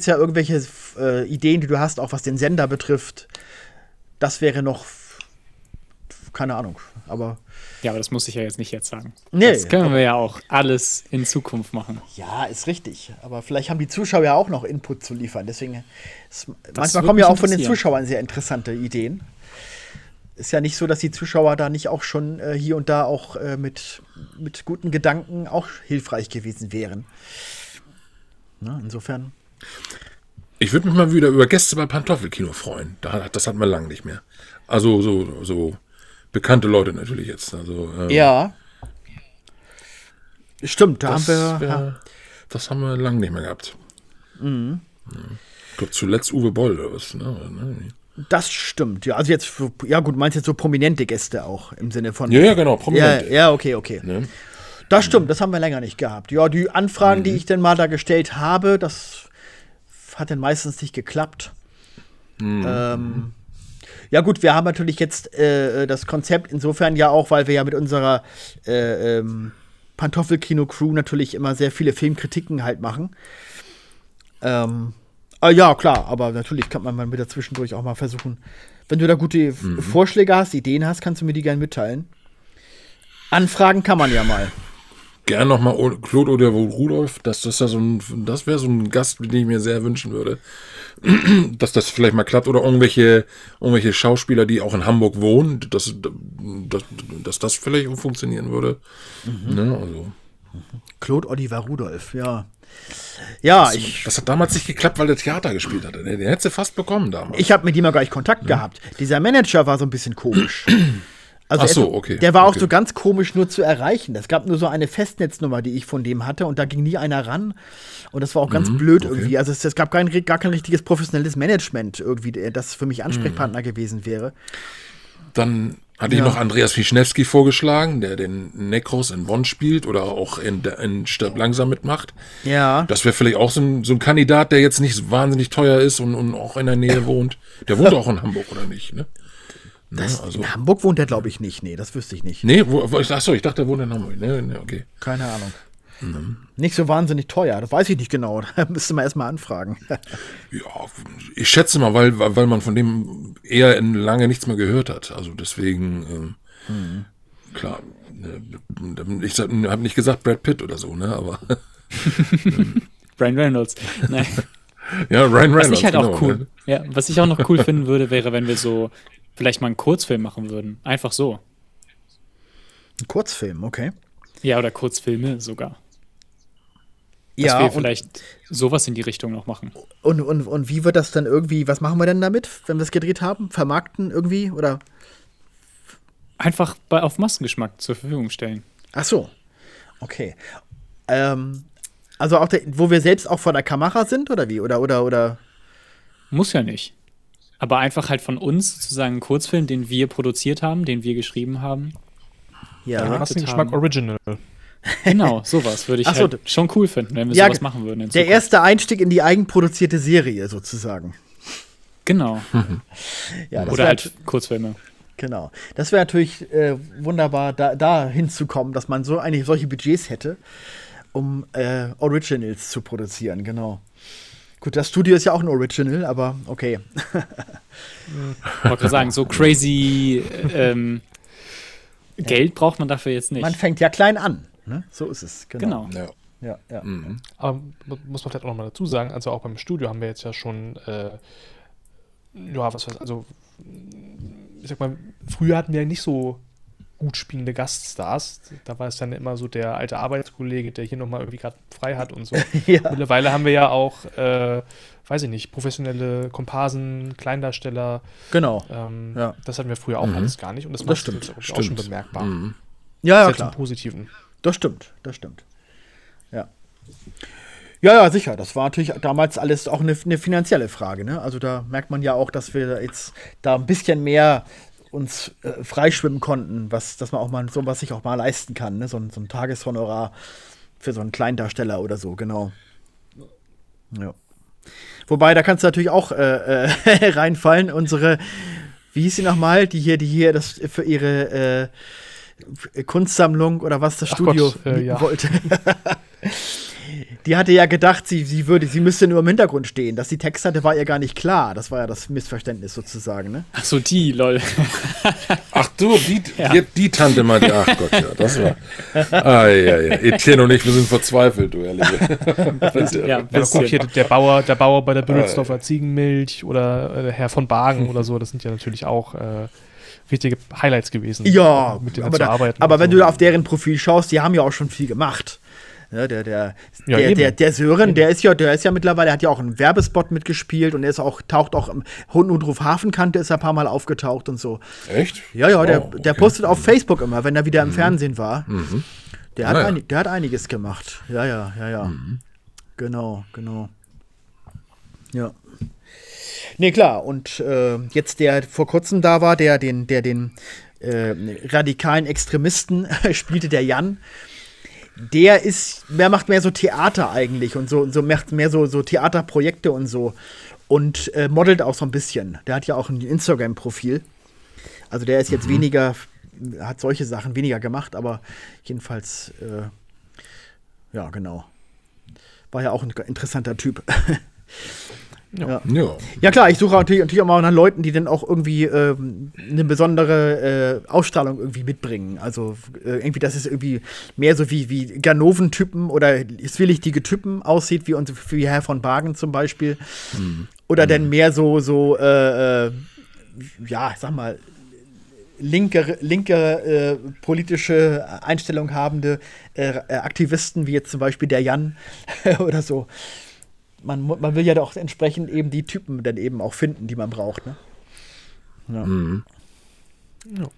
es ja, ja irgendwelche äh, Ideen, die du hast, auch was den Sender betrifft. Das wäre noch, keine Ahnung, aber ja, aber das muss ich ja jetzt nicht jetzt sagen. Nee. Das können wir ja auch alles in Zukunft machen. Ja, ist richtig. Aber vielleicht haben die Zuschauer ja auch noch Input zu liefern. Deswegen, es, manchmal kommen ja auch von den Zuschauern sehr interessante Ideen. Ist ja nicht so, dass die Zuschauer da nicht auch schon äh, hier und da auch äh, mit, mit guten Gedanken auch hilfreich gewesen wären. Na, insofern. Ich würde mich mal wieder über Gäste bei Pantoffelkino freuen. Das hatten wir lange nicht mehr. Also so, so bekannte Leute natürlich jetzt. Also, ähm, ja. Stimmt, da haben wir. Wär, das haben wir lange nicht mehr gehabt. Mhm. Ich glaube, zuletzt Uwe Boll oder was. Ne? Das stimmt, ja. Also jetzt, ja gut, meinst jetzt so prominente Gäste auch im Sinne von. Ja, ja, genau, prominente. Ja, ja okay, okay. Ne? Das stimmt, das haben wir länger nicht gehabt. Ja, die Anfragen, mhm. die ich dann mal da gestellt habe, das hat dann meistens nicht geklappt. Mhm. Ähm, ja, gut, wir haben natürlich jetzt äh, das Konzept insofern ja auch, weil wir ja mit unserer äh, ähm, Pantoffelkino-Crew natürlich immer sehr viele Filmkritiken halt machen. Ähm, äh, ja, klar, aber natürlich kann man mal wieder zwischendurch auch mal versuchen. Wenn du da gute mhm. Vorschläge hast, Ideen hast, kannst du mir die gerne mitteilen. Anfragen kann man ja mal. Gern nochmal Claude oder Rudolf, das, das, ja so das wäre so ein Gast, den ich mir sehr wünschen würde. dass das vielleicht mal klappt oder irgendwelche, irgendwelche Schauspieler, die auch in Hamburg wohnen, dass, dass, dass das vielleicht auch funktionieren würde. Mhm. Ne, also. Claude Oliver Rudolph, ja. Ja, das, ich. Das hat damals nicht geklappt, weil der Theater gespielt hat. Den, den hätte sie fast bekommen damals. Ich habe mit ihm ja gar nicht Kontakt ja. gehabt. Dieser Manager war so ein bisschen komisch. Also Ach so, okay. Der war okay. auch so ganz komisch nur zu erreichen. Es gab nur so eine Festnetznummer, die ich von dem hatte und da ging nie einer ran. Und das war auch ganz mhm, blöd okay. irgendwie. Also es, es, gab kein, gar kein richtiges professionelles Management irgendwie, das für mich Ansprechpartner mhm. gewesen wäre. Dann hatte ja. ich noch Andreas Wischnewski vorgeschlagen, der den Necros in Bonn spielt oder auch in, in Stirb langsam mitmacht. Ja. Das wäre vielleicht auch so ein, so ein, Kandidat, der jetzt nicht wahnsinnig teuer ist und, und auch in der Nähe wohnt. Der wohnt auch in Hamburg, oder nicht? Ne? Das, also, in Hamburg wohnt er, glaube ich, nicht. Nee, das wüsste ich nicht. Nee, wo, wo, achso, ich dachte, er wohnt in Hamburg. Nee, nee, okay. Keine Ahnung. Mhm. Nicht so wahnsinnig teuer, das weiß ich nicht genau. Da müsste man erstmal anfragen. ja, ich schätze mal, weil, weil man von dem eher in lange nichts mehr gehört hat. Also deswegen, ähm, mhm. klar, ne, ich habe nicht gesagt Brad Pitt oder so, ne, aber. Brian Reynolds. Nein. Ja, Ryan Reynolds. Was ich halt genau, auch cool, ne? ja, was ich auch noch cool finden würde, wäre, wenn wir so vielleicht mal einen Kurzfilm machen würden. Einfach so. Ein Kurzfilm, okay. Ja, oder Kurzfilme sogar. Dass ja, wir vielleicht sowas in die Richtung noch machen. Und, und, und wie wird das dann irgendwie, was machen wir denn damit, wenn wir es gedreht haben? Vermarkten irgendwie oder? Einfach bei, auf Massengeschmack zur Verfügung stellen. Ach so. Okay. Ähm, also auch der, wo wir selbst auch vor der Kamera sind oder wie? Oder, oder, oder? Muss ja nicht. Aber einfach halt von uns sozusagen einen Kurzfilm, den wir produziert haben, den wir geschrieben haben. Ja, Massengeschmack Original. Genau, sowas würde ich so, halt schon cool finden, wenn wir ja, sowas machen würden. der erste Einstieg in die eigenproduzierte Serie sozusagen. Genau. ja, Oder halt Kurzfilme. Genau. Das wäre natürlich äh, wunderbar, da, da hinzukommen, dass man so eigentlich solche Budgets hätte, um äh, Originals zu produzieren, genau. Gut, das Studio ist ja auch ein Original, aber okay. ich wollte gerade sagen, so crazy ähm, Geld braucht man dafür jetzt nicht. Man fängt ja klein an. Ne? So ist es. Genau. genau. Ja. Ja, ja. Mhm. Aber muss man vielleicht auch nochmal dazu sagen, also auch beim Studio haben wir jetzt ja schon, äh, ja, was weiß also, ich sag mal, früher hatten wir ja nicht so gut spielende Gaststars. Da war es dann immer so der alte Arbeitskollege, der hier nochmal irgendwie gerade frei hat und so. ja. Mittlerweile haben wir ja auch, äh, weiß ich nicht, professionelle Komparsen, Kleindarsteller. Genau. Ähm, ja. Das hatten wir früher auch mhm. alles gar nicht und das, das stimmt. Jetzt auch schon bemerkbar. Mhm. Ja, ja, klar. Positiven. Das stimmt, das stimmt. Ja. Ja, ja, sicher. Das war natürlich damals alles auch eine, eine finanzielle Frage. Ne? Also da merkt man ja auch, dass wir jetzt da ein bisschen mehr uns äh, freischwimmen konnten, was, dass man auch mal so was sich auch mal leisten kann, ne? so, ein, so ein Tageshonorar für so einen Kleindarsteller oder so, genau. Ja. Wobei, da kannst du natürlich auch äh, äh, reinfallen. Unsere, wie hieß sie nochmal, die hier, die hier das für ihre äh, Kunstsammlung oder was das Ach Studio Gott, äh, ja. wollte. die hatte ja gedacht, sie, sie würde, sie müsste nur im Hintergrund stehen. Dass sie Text hatte, war ihr gar nicht klar. Das war ja das Missverständnis sozusagen, ne? Ach so, die, lol. Ach du, die, ja. die, die, Tante meinte, ach Gott, ja, das war. Ah, ja, ja. Etienne und ich, wir sind verzweifelt, du ehrliche. ja, ja guck hier, der Bauer, der Bauer bei der Bünitzdorfer Ziegenmilch oder äh, Herr von Bagen oder so, das sind ja natürlich auch. Äh, richtige Highlights gewesen. Ja, mit denen aber, zu arbeiten. aber wenn so. du auf deren Profil schaust, die haben ja auch schon viel gemacht. Ja, der, der, ja, der, der, der, Sören, der ist ja, der ist ja mittlerweile, hat ja auch einen Werbespot mitgespielt und er ist auch, taucht auch im Hund und Ruf Hafenkante ist er ein paar Mal aufgetaucht und so. Echt? Ja, ja, der, oh, okay. der postet auf Facebook immer, wenn er wieder im mhm. Fernsehen war. Mhm. Der, hat ein, der hat einiges gemacht. Ja, ja, ja, ja. Mhm. Genau, genau. Ja. Nee, klar. Und äh, jetzt der vor kurzem da war, der den, der den äh, radikalen Extremisten spielte, der Jan der ist, der macht mehr so Theater eigentlich und so, und so macht mehr so, so Theaterprojekte und so. Und äh, modelt auch so ein bisschen. Der hat ja auch ein Instagram-Profil. Also der ist jetzt mhm. weniger, hat solche Sachen weniger gemacht, aber jedenfalls, äh, ja, genau. War ja auch ein interessanter Typ. Ja. ja. ja. klar, ich suche natürlich, natürlich auch mal nach Leuten, die dann auch irgendwie äh, eine besondere äh, Ausstrahlung irgendwie mitbringen. Also äh, irgendwie, dass es irgendwie mehr so wie, wie Ganoven-Typen oder zwielichtige Typen aussieht, wie, uns, wie Herr von Bagen zum Beispiel. Mhm. Oder mhm. dann mehr so, so äh, äh, ja, sag mal, linke, linke äh, politische Einstellung habende Aktivisten, wie jetzt zum Beispiel der Jan oder so man, man will ja doch entsprechend eben die Typen dann eben auch finden, die man braucht. Ne? Ja. Mhm. ja.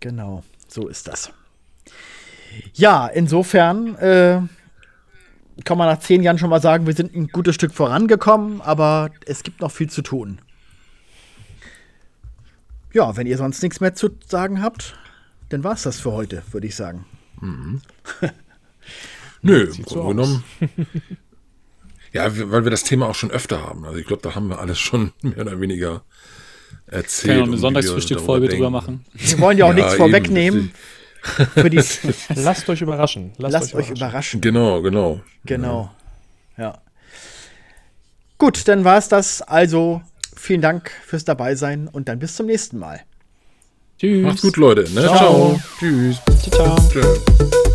Genau, so ist das. Ja, insofern äh, kann man nach zehn Jahren schon mal sagen, wir sind ein gutes Stück vorangekommen, aber es gibt noch viel zu tun. Ja, wenn ihr sonst nichts mehr zu sagen habt, dann war es das für heute, würde ich sagen. Mhm. Nö, im Grunde genommen Ja, weil wir das Thema auch schon öfter haben. Also ich glaube, da haben wir alles schon mehr oder weniger erzählt. Können wir eine Sonntagsfrühstück-Folge drüber machen. Wir wollen ja auch ja, nichts vorwegnehmen. Lasst euch überraschen. Lasst, Lasst euch, überraschen. Genau, genau. Genau. Ja. Gut, dann war es das. Also vielen Dank fürs Dabeisein und dann bis zum nächsten Mal. Tschüss. Macht's gut, Leute. Ne? Ciao. ciao. Tschüss. Ciao. ciao.